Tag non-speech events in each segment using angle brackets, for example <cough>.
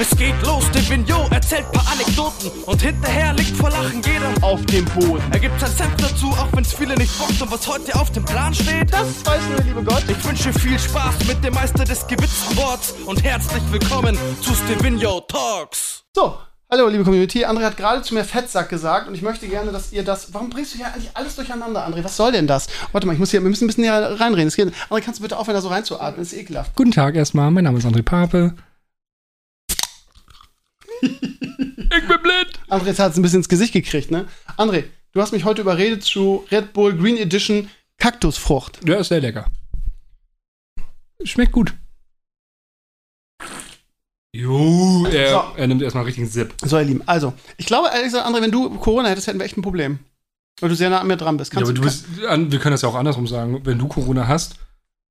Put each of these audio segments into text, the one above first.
Es geht los, der Vignot erzählt paar Anekdoten und hinterher liegt vor Lachen jeder auf dem Boden. Er gibt sein Senf dazu, auch wenn's viele nicht bockt und was heute auf dem Plan steht. Das weiß nur der liebe Gott. Ich wünsche viel Spaß mit dem Meister des gewitzten Worts und herzlich willkommen zu Stevino Talks. So, hallo liebe Community. André hat gerade zu mir Fettsack gesagt und ich möchte gerne, dass ihr das. Warum bringst du hier eigentlich alles durcheinander, André? Was soll denn das? Warte mal, ich muss hier, wir müssen ein bisschen näher reinreden. Es geht, André, kannst du bitte aufhören, da so reinzuatmen? Das ist ekelhaft. Guten Tag erstmal, mein Name ist André Pape. Ich bin blind. André jetzt hat es ein bisschen ins Gesicht gekriegt, ne? André, du hast mich heute überredet zu Red Bull Green Edition Kaktusfrucht. Ja, ist sehr lecker. Schmeckt gut. Jo, er, So. er nimmt erstmal einen richtigen Sip. So, ihr Lieben. Also, ich glaube, ehrlich gesagt, André, wenn du Corona hättest, hätten wir echt ein Problem. Weil du sehr nah an mir dran bist. Ja, aber du bist, an, wir können das ja auch andersrum sagen. Wenn du Corona hast,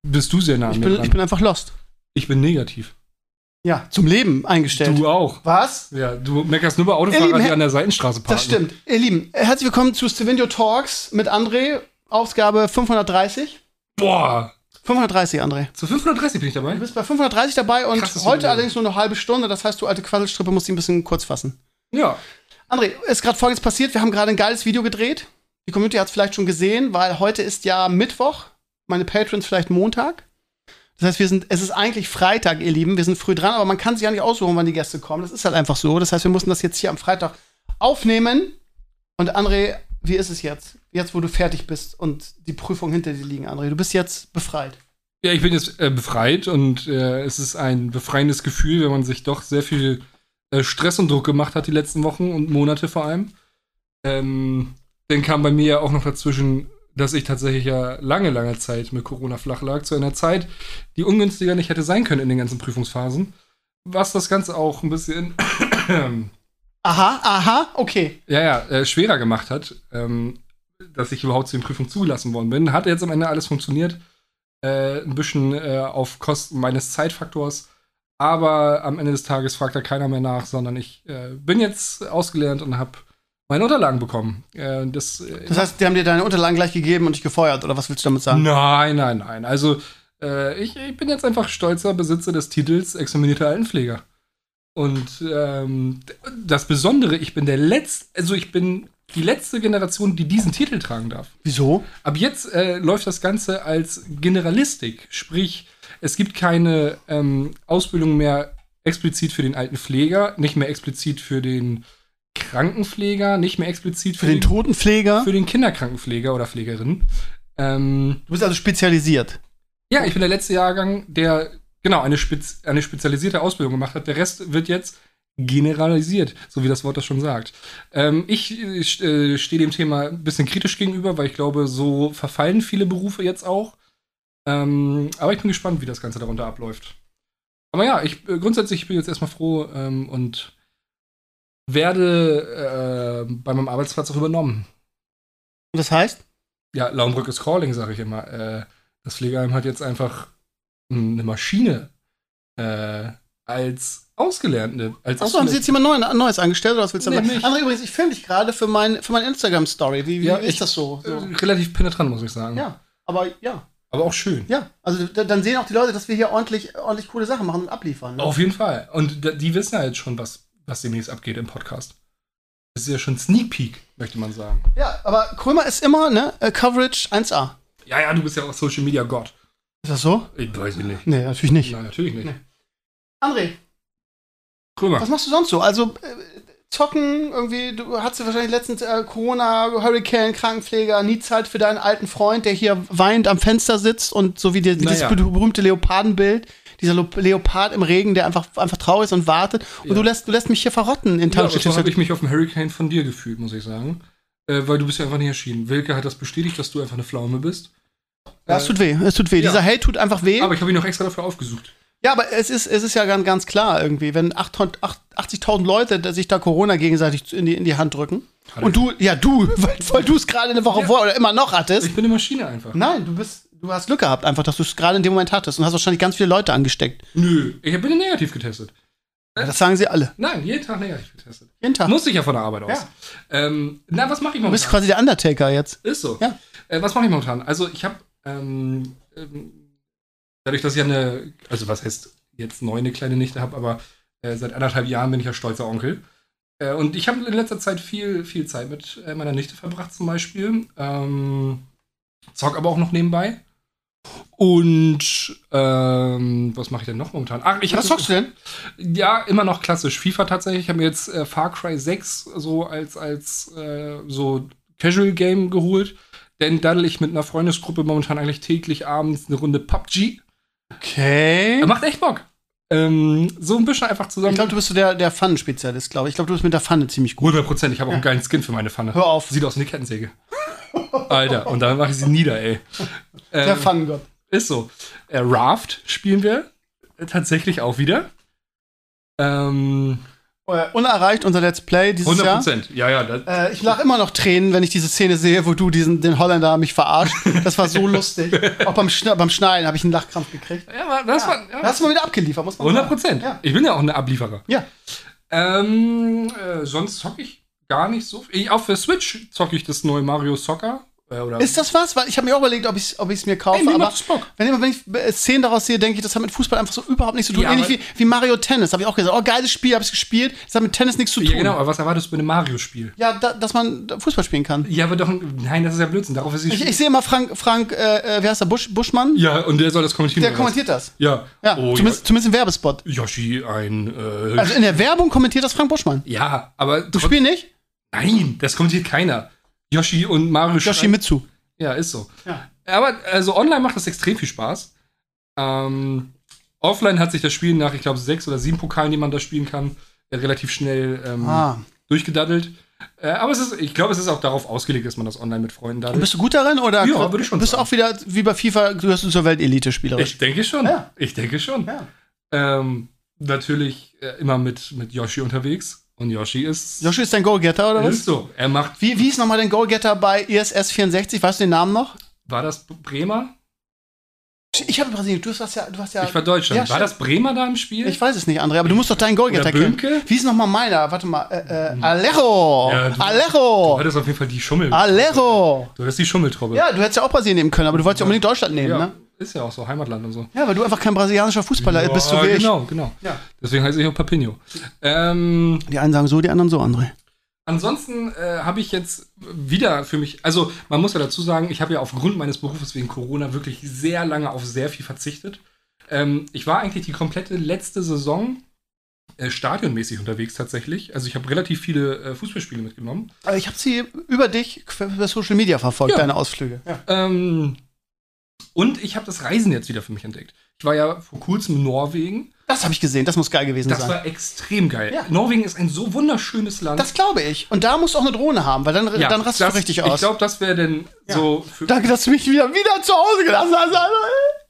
bist du sehr nah an ich mir bin, dran. ich bin einfach lost. ich bin negativ. Ja, zum Leben eingestellt. Du auch. Was? Ja, du meckerst nur bei Ihr Autofahrer, Lieben, die an der Seitenstraße parken. Das stimmt. Ihr Lieben, herzlich willkommen zu Stevenio Talks mit André. Ausgabe 530. Boah, 530, André. zu 530 bin ich dabei. Du bist bei 530 dabei und Krass, heute allerdings nur eine halbe Stunde. Das heißt, du alte Quasselstrippe musst dich ein bisschen kurz fassen. Ja. André, ist gerade folgendes passiert. Wir haben gerade ein geiles Video gedreht. Die Community hat es vielleicht schon gesehen, weil heute ist ja Mittwoch. Meine Patrons vielleicht Montag. Das heißt, wir sind, es ist eigentlich Freitag, ihr Lieben. Wir sind früh dran, aber man kann sich ja nicht aussuchen, wann die Gäste kommen. Das ist halt einfach so. Das heißt, wir mussten das jetzt hier am Freitag aufnehmen. Und André, wie ist es jetzt? Jetzt, wo du fertig bist und die Prüfung hinter dir liegen, André. Du bist jetzt befreit. Ja, ich bin jetzt äh, befreit und äh, es ist ein befreiendes Gefühl, wenn man sich doch sehr viel äh, Stress und Druck gemacht hat die letzten Wochen und Monate vor allem. Ähm, dann kam bei mir ja auch noch dazwischen, dass ich tatsächlich ja lange, lange Zeit mit Corona flach lag, zu einer Zeit, die ungünstiger nicht hätte sein können in den ganzen Prüfungsphasen. Was das Ganze auch ein bisschen <coughs> Aha, aha, okay. ja, ja, äh, schwerer gemacht hat, ähm, dass ich überhaupt zu den Prüfungen zugelassen worden bin. Hat jetzt am Ende alles funktioniert. Äh, ein bisschen äh, auf Kosten meines Zeitfaktors. Aber am Ende des Tages fragt da keiner mehr nach, sondern ich äh, bin jetzt ausgelernt und habe meine Unterlagen bekommen. Äh, das, Das heißt, die haben dir deine Unterlagen gleich gegeben und dich gefeuert, oder was willst du damit sagen? nein, nein, nein. Also, äh, ich, ich bin jetzt einfach stolzer Besitzer des Titels examinierter Altenpfleger. Und ähm, das Besondere, ich bin der letzte, also ich bin die letzte Generation, die diesen Titel tragen darf. Wieso? Ab jetzt äh, läuft das Ganze als Generalistik, sprich, es gibt keine ähm, Ausbildung mehr explizit für den alten Pfleger, nicht mehr explizit für den Krankenpfleger, nicht mehr explizit Für den Totenpfleger? für den Kinderkrankenpfleger oder Pflegerin. Ähm, Du bist also spezialisiert. ja, ich bin der letzte Jahrgang, der genau eine, Spez eine spezialisierte Ausbildung gemacht hat. Der Rest wird jetzt generalisiert, so wie das Wort das schon sagt. Ähm, ich äh, st- stehe dem Thema ein bisschen kritisch gegenüber, weil ich glaube, so verfallen viele Berufe jetzt auch. Ähm, aber ich bin gespannt, wie das Ganze darunter abläuft. Aber ja, ich äh, grundsätzlich bin ich jetzt erstmal froh ähm, und werde äh, bei meinem Arbeitsplatz auch übernommen. Und das heißt? Ja, Laumbrück ist Calling, sage ich immer. Äh, das Pflegeheim hat jetzt einfach eine Maschine äh, als Ausgelernte. Als Achso, haben Sie jetzt jemand Neu Neues angestellt oder was willst du Nee, sagen? André, übrigens, ich filme dich gerade für, mein, für meine Instagram-Story. Wie, wie Ja, ist ich- das so? so? äh, relativ penetrant, muss ich sagen. Ja, aber ja. Aber auch schön. Ja, also da- dann sehen auch die Leute, dass wir hier ordentlich, ordentlich coole Sachen machen und abliefern. Ne? Auf jeden Fall. Und die wissen ja jetzt schon, was, was demnächst abgeht im Podcast. Das ist ja schon Sneak Peek, möchte man sagen. Ja, aber Krömer ist immer, ne? äh, Coverage 1A. Ja, ja, du bist ja auch Social Media Gott. Ist das so? Ich weiß ich nicht. Nee, natürlich nicht. Nein, natürlich nicht. Nee. André, Krömer. was machst du sonst so? Also, äh, zocken, irgendwie, du hattest wahrscheinlich letztens äh, Corona, Hurricane, Krankenpfleger, nie Zeit für deinen alten Freund, der hier weinend am Fenster sitzt und so wie die, dieses Naja. berühmte Leopardenbild, dieser Leopard im Regen, der einfach, einfach traurig ist und wartet. Und Ja. du lässt, du lässt mich hier verrotten in Ja, aber so habe ich mich auf dem Hurricane von dir gefühlt, muss ich sagen. Äh, weil du bist ja einfach nicht erschienen. Wilke hat das bestätigt, dass du einfach eine Pflaume bist. ja, es tut weh, es tut weh. ja. Dieser Hate tut einfach weh. Aber ich habe ihn noch extra dafür aufgesucht. Ja, aber es ist, es ist ja ganz, ganz klar irgendwie, wenn 800 8 80.000 Leute sich da Corona gegenseitig in die, in die Hand drücken. Hatte Und du, ja, du, <laughs> weil, weil du es gerade eine Woche Ja. vor oder immer noch hattest. Ich bin eine Maschine einfach. Nein, du bist, du hast Glück gehabt, einfach, dass du es gerade in dem Moment hattest und hast wahrscheinlich ganz viele Leute angesteckt. Nö, ich bin negativ getestet. Ja, das sagen sie alle. Nein, jeden Tag negativ getestet. Jeden Tag. Muss ich ja von der Arbeit aus. Ja. Ähm, na, was mache ich Du bist momentan? quasi der Undertaker jetzt. Ist so. Ja. Äh, was mache ich momentan? Also ich habe ähm, ähm, dadurch, dass ich eine, also was heißt jetzt neu eine kleine Nichte habe, aber Äh, seit anderthalb Jahren bin ich ja stolzer Onkel. Äh, und ich habe in letzter Zeit viel, viel Zeit mit äh, meiner Nichte verbracht, zum Beispiel. Ähm, zock aber auch noch nebenbei. Und ähm, was mache ich denn noch momentan? Ach, ich Was zockst du denn? ja, immer noch klassisch. FIFA tatsächlich. Ich habe mir jetzt äh, Far Cry 6 so als, als äh, so Casual Game geholt. Denn daddel ich mit einer Freundesgruppe momentan eigentlich täglich abends eine Runde PUBG. Okay. Er macht echt Bock. Ähm, so ein bisschen einfach zusammen. Ich glaube, du bist so der, der Pfannenspezialist, glaube ich. Ich glaube, du bist mit der Pfanne ziemlich gut. 100 Prozent. Ich habe auch einen geilen Skin für meine Pfanne. Hör auf. Sieht aus wie eine Kettensäge. Alter, und dann mache ich sie nieder, ey. Der Ähm, Pfannengott. ist so. Äh, Raft spielen wir tatsächlich auch wieder. Ähm, Äh, unerreicht unser Let's Play dieses 100 Jahr. Prozent. Ja, ja. Das, Äh, ich lache immer noch Tränen, wenn ich diese Szene sehe, wo du diesen, den Holländer mich verarscht. Das war so <laughs> lustig. Auch beim, Schne beim Schneiden habe ich einen Lachkrampf gekriegt. ja, aber das war. Da Ja. hast du mal wieder abgeliefert, muss man 100 sagen. Prozent. Ja. Ich bin ja auch ein Ablieferer. Ja. Ähm, äh, sonst zocke ich gar nicht so viel. Ich, auf der Switch zocke ich das neue Mario Soccer. Äh, oder Ist das was? Weil ich habe mir auch überlegt, ob ich es ob ich's mir kaufe. Ey, mir aber wenn, immer, wenn ich äh, Szenen daraus sehe, denke ich, das hat mit Fußball einfach so überhaupt nichts zu tun. Ja, Ähnlich wie, wie Mario Tennis. Habe ich auch gesagt, oh, geiles Spiel, habe ich gespielt. Das hat mit Tennis nichts zu tun. Ja, genau, aber was erwartest du bei einem Mario-Spiel? Ja, da, dass man Fußball spielen kann. Ja, aber doch, nein, das ist ja Blödsinn. Darauf ist Ich, ich sehe immer Frank, Frank äh, äh, wie heißt der, Busch, Buschmann? Ja, und der soll das kommentieren. Der kommentiert das. Ja. Ja, Oh, zumindest, zumindest im Werbespot. ja. Yoshi, ein. Äh, Also in der Werbung kommentiert das Frank Buschmann. ja, aber. Du spielst nicht? Nein, das kommentiert keiner. Yoshi und Mario Yoshi Mitsu. Ja, ist so. Ja. Aber also online macht das extrem viel Spaß. Ähm, offline hat sich das Spiel nach, ich glaube, sechs oder sieben Pokalen, die man da spielen kann, äh, relativ schnell ähm, Ah. durchgedaddelt. Äh, aber es ist, ich glaube, es ist auch darauf ausgelegt, dass man das online mit Freunden daddelt. Bist du gut darin oder Ja, würde ich schon bist du auch wieder wie bei FIFA, du hast zur Weltelite spielerisch? Ich denke schon. Ja. Ich denke schon. Ja. Ähm, natürlich äh, immer mit, mit Yoshi unterwegs. Und Yoshi ist. Yoshi ist dein Goalgetter oder was? ist so. Er macht. Wie, wie ist nochmal dein Goalgetter bei E ISS 64? Weißt du den Namen noch? War das Bremer? Ich habe Brasilien, du hast ja, du hast ja. Ich war Deutschland. Ja, war das Bremer da im Spiel? Ich weiß es nicht, André, aber du musst doch deinen Goalgetter kennen. Wie ist nochmal meiner? Warte mal. Äh, äh, Alejo! Ja, du- Du Alejo! hattest auf jeden Fall die Schummel. Alejo! Du hattest die Schummeltruppe. Ja, du hättest ja auch Brasilien nehmen können, aber du wolltest ja unbedingt Deutschland nehmen, Ja, ne? Ist ja auch so, Heimatland und so. Ja, weil du einfach kein brasilianischer Fußballer bist, so wie ich. genau, genau. Ja. Deswegen heiße ich auch Papinho. Ähm, Die einen sagen so, die anderen so, André. ansonsten äh, habe ich jetzt wieder für mich, also man muss ja dazu sagen, ich habe ja aufgrund meines Berufes wegen Corona wirklich sehr lange auf sehr viel verzichtet. Ähm, ich war eigentlich die komplette letzte Saison äh, stadionmäßig unterwegs tatsächlich. Also ich habe relativ viele äh, Fußballspiele mitgenommen. Aber ich habe sie über dich über Social Media verfolgt, Ja. deine Ausflüge. Ja. Ähm, und ich habe das Reisen jetzt wieder für mich entdeckt. Ich war ja vor kurzem in Norwegen. Das habe ich gesehen, das muss geil gewesen Das sein. war extrem geil. Ja. Norwegen ist ein so wunderschönes Land. Das glaube ich. Und da musst du auch eine Drohne haben, weil dann, Ja, dann rastest das- du richtig Ich aus. glaube, das wäre denn so. Für, Danke, dass du mich wieder, wieder zu Hause gelassen hast. Alter.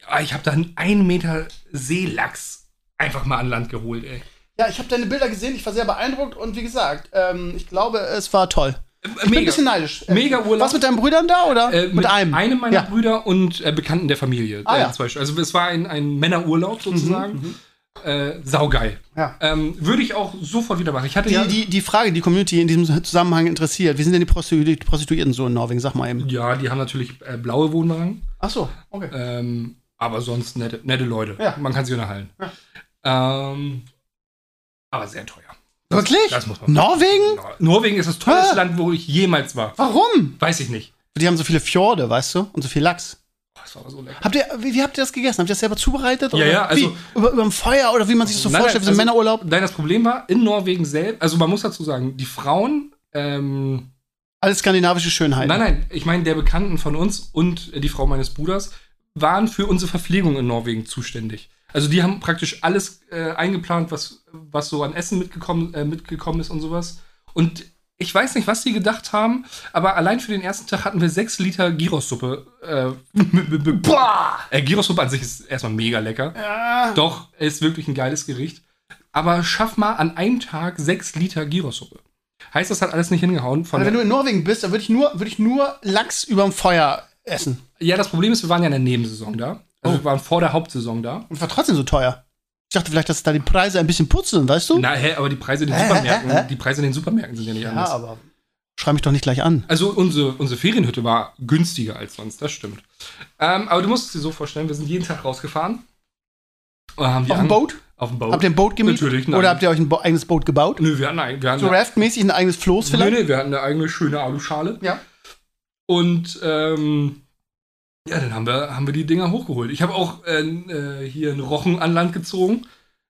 Ah, ich habe da einen 1 Meter Seelachs einfach mal an Land geholt, ey. Ja, ich habe deine Bilder gesehen, ich war sehr beeindruckt und wie gesagt, ähm, ich glaube, es war toll. Ich bin ein Mega. bisschen neidisch. Äh, Mega Urlaub. Was mit deinen Brüdern da oder Äh, mit, einem? Einem meiner Ja. Brüder und äh, Bekannten der Familie. Ah, äh, ja. Also es war ein, ein Männerurlaub sozusagen. Äh, saugeil. Ja. Ähm, Würde ich auch sofort wieder machen. Ich hatte Die, ja. die, die Frage, die Community in diesem Zusammenhang interessiert, wie sind denn die Prostitu die Prostituierten so in Norwegen? Sag mal eben. ja, die haben natürlich äh, blaue Wohnwagen. Ach so, okay. Ähm, aber sonst nette, nette Leute. Ja. Man kann sie unterhalten. Ähm, aber sehr teuer. Wirklich? Das muss man Norwegen? Nor- Norwegen ist das Ah. Land, wo ich jemals war. Warum? Weiß ich nicht. Die haben so viele Fjorde, weißt du? Und so viel Lachs. Oh, das war aber so lecker. Habt ihr, wie, wie habt ihr das gegessen? Habt ihr das selber zubereitet? Ja, oder ja, also- wie? Über, über dem Feuer oder wie man sich das so Nein, vorstellt, wie so also- Männerurlaub? Nein, das Problem war, in Norwegen selbst, also man muss dazu sagen, die Frauen, ähm, Alles skandinavische Schönheiten. nein, nein, ich meine, der Bekannten von uns und die Frau meines Bruders waren für unsere Verpflegung in Norwegen zuständig. Also die haben praktisch alles äh, eingeplant, was, was so an Essen mitgekommen, äh, mitgekommen ist und sowas. Und ich weiß nicht, was die gedacht haben, aber allein für den ersten Tag hatten wir sechs Liter Gyros-Suppe. Äh, <laughs> Boah! Äh, Gyros-Suppe an sich ist erstmal mega lecker. Ja. Doch, ist wirklich ein geiles Gericht. Aber schaff mal an einem Tag sechs Liter Gyrosuppe. Heißt, das hat alles nicht hingehauen. Also wenn du in Norwegen bist, dann würde ich nur, würde ich nur Lachs überm Feuer essen. ja, das Problem ist, wir waren ja in der Nebensaison da. Also wir waren vor der Hauptsaison da. Und war trotzdem so teuer. Ich dachte vielleicht, dass da die Preise ein bisschen putzen, weißt du? Na, hä, aber die Preise in den Hä, hä, Supermärkten, hä? die Preise in den Supermärkten sind ja nicht ja, anders. aber schrei mich doch nicht gleich an. Also unsere, unsere Ferienhütte war günstiger als sonst, das stimmt. Ähm, aber du musst es dir so vorstellen, wir sind jeden Tag rausgefahren Äh, haben Auf dem Boot? Auf dem Boot. Habt ihr ein Boot gemietet? Natürlich, nein. Oder habt ihr euch ein Bo eigenes Boot gebaut? Nö, wir hatten, ein- wir hatten So Raft-mäßig ein eigenes Floß vielleicht? nee, wir hatten eine eigene schöne Aluschale. Ja. Und ähm, ja, dann haben wir, haben wir die Dinger hochgeholt. Ich habe auch äh, äh, hier einen Rochen an Land gezogen.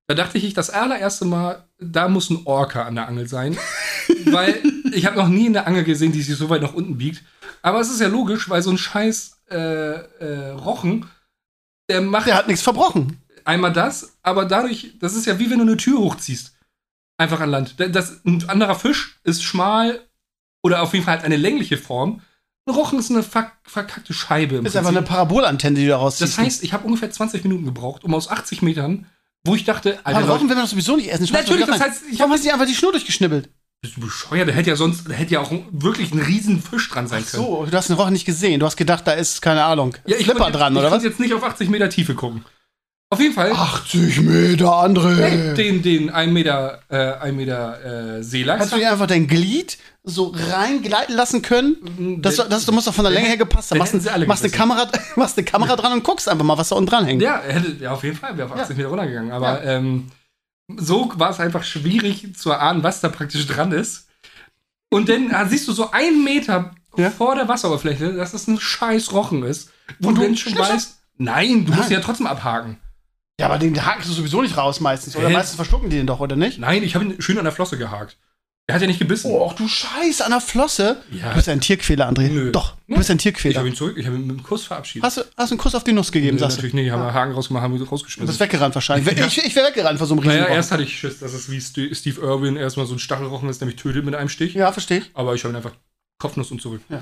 Da dachte ich, das allererste Mal, da muss ein Orca an der Angel sein. <laughs> weil ich habe noch nie eine Angel gesehen, die sich so weit nach unten biegt. Aber es ist ja logisch, weil so ein scheiß äh, äh, Rochen, der macht Der hat nichts verbrochen. einmal das, aber dadurch, das ist ja wie wenn du eine Tür hochziehst. Einfach an Land. Das, ein anderer Fisch ist schmal oder auf jeden Fall hat eine längliche Form. Ein Rochen ist eine verk verkackte Scheibe. Im Ist einfach eine Parabolantenne, die du rausziehst. das heißt, ich habe ungefähr 20 Minuten gebraucht, um aus 80 Metern, wo ich dachte, Aber Leute, Rochen will man doch sowieso nicht essen. Schmeißt Natürlich, das heißt, ich Warum hab- hast du dir einfach die Schnur durchgeschnibbelt? bist du bescheuert? Da hätte ja sonst, da hätte ja auch wirklich ein riesen Fisch dran sein können. So, du hast den Rochen nicht gesehen. Du hast gedacht, da ist, keine Ahnung, Ja, ich Flipper konnte jetzt, dran, ich oder was? konnte jetzt nicht auf 80 Meter Tiefe gucken. Auf jeden Fall 80 Meter, André. den, den 1 Meter, äh, 1 Meter äh, Seelachs. Hast du dir einfach dein Glied so reingleiten lassen können? Das, das, du musst doch von der Länge her gepasst haben. Machst, machst, eine. Kamera, <laughs> machst eine Kamera dran und guckst einfach mal, was da unten dran hängt. Ja, ja, auf jeden Fall, wäre auf 80 Meter runtergegangen. Aber ähm, so war es einfach schwierig zu erahnen, was da praktisch dran ist. Und dann ah, siehst du so einen Meter Ja. vor der Wasseroberfläche, dass das ein scheiß Rochen ist. Wo Und du du schon weißt, nein, du musst Nein. ihn ja trotzdem abhaken. Ja, aber den hakst du sowieso nicht raus meistens. Oder Hä? meistens verschlucken die den doch, oder nicht? Nein, ich habe ihn schön an der Flosse gehakt. Er hat ja nicht gebissen. Oh, ach du Scheiße, an der Flosse. Ja. Du bist ein Tierquäler, André. Nö. Doch, du bist ein ich Tierquäler. habe ihn zurück, ich habe ihn mit einem Kuss verabschiedet. Hast du, hast du einen Kuss auf die Nuss gegeben, Nee, sagst du? natürlich nicht, haben wir Haken rausgemacht, haben wir Du bist rausgeschmissen. weggerannt wahrscheinlich. Ja. <laughs> Ich, ich wäre weggerannt vor so einem riesigen Naja, erst hatte ich Schiss, dass es wie St Steve Irwin erstmal so ein Stachelrochen ist, der mich tötet mit einem Stich. Ja, verstehe ich. Aber ich habe ihn einfach Kopfnuss und zurück. Ja.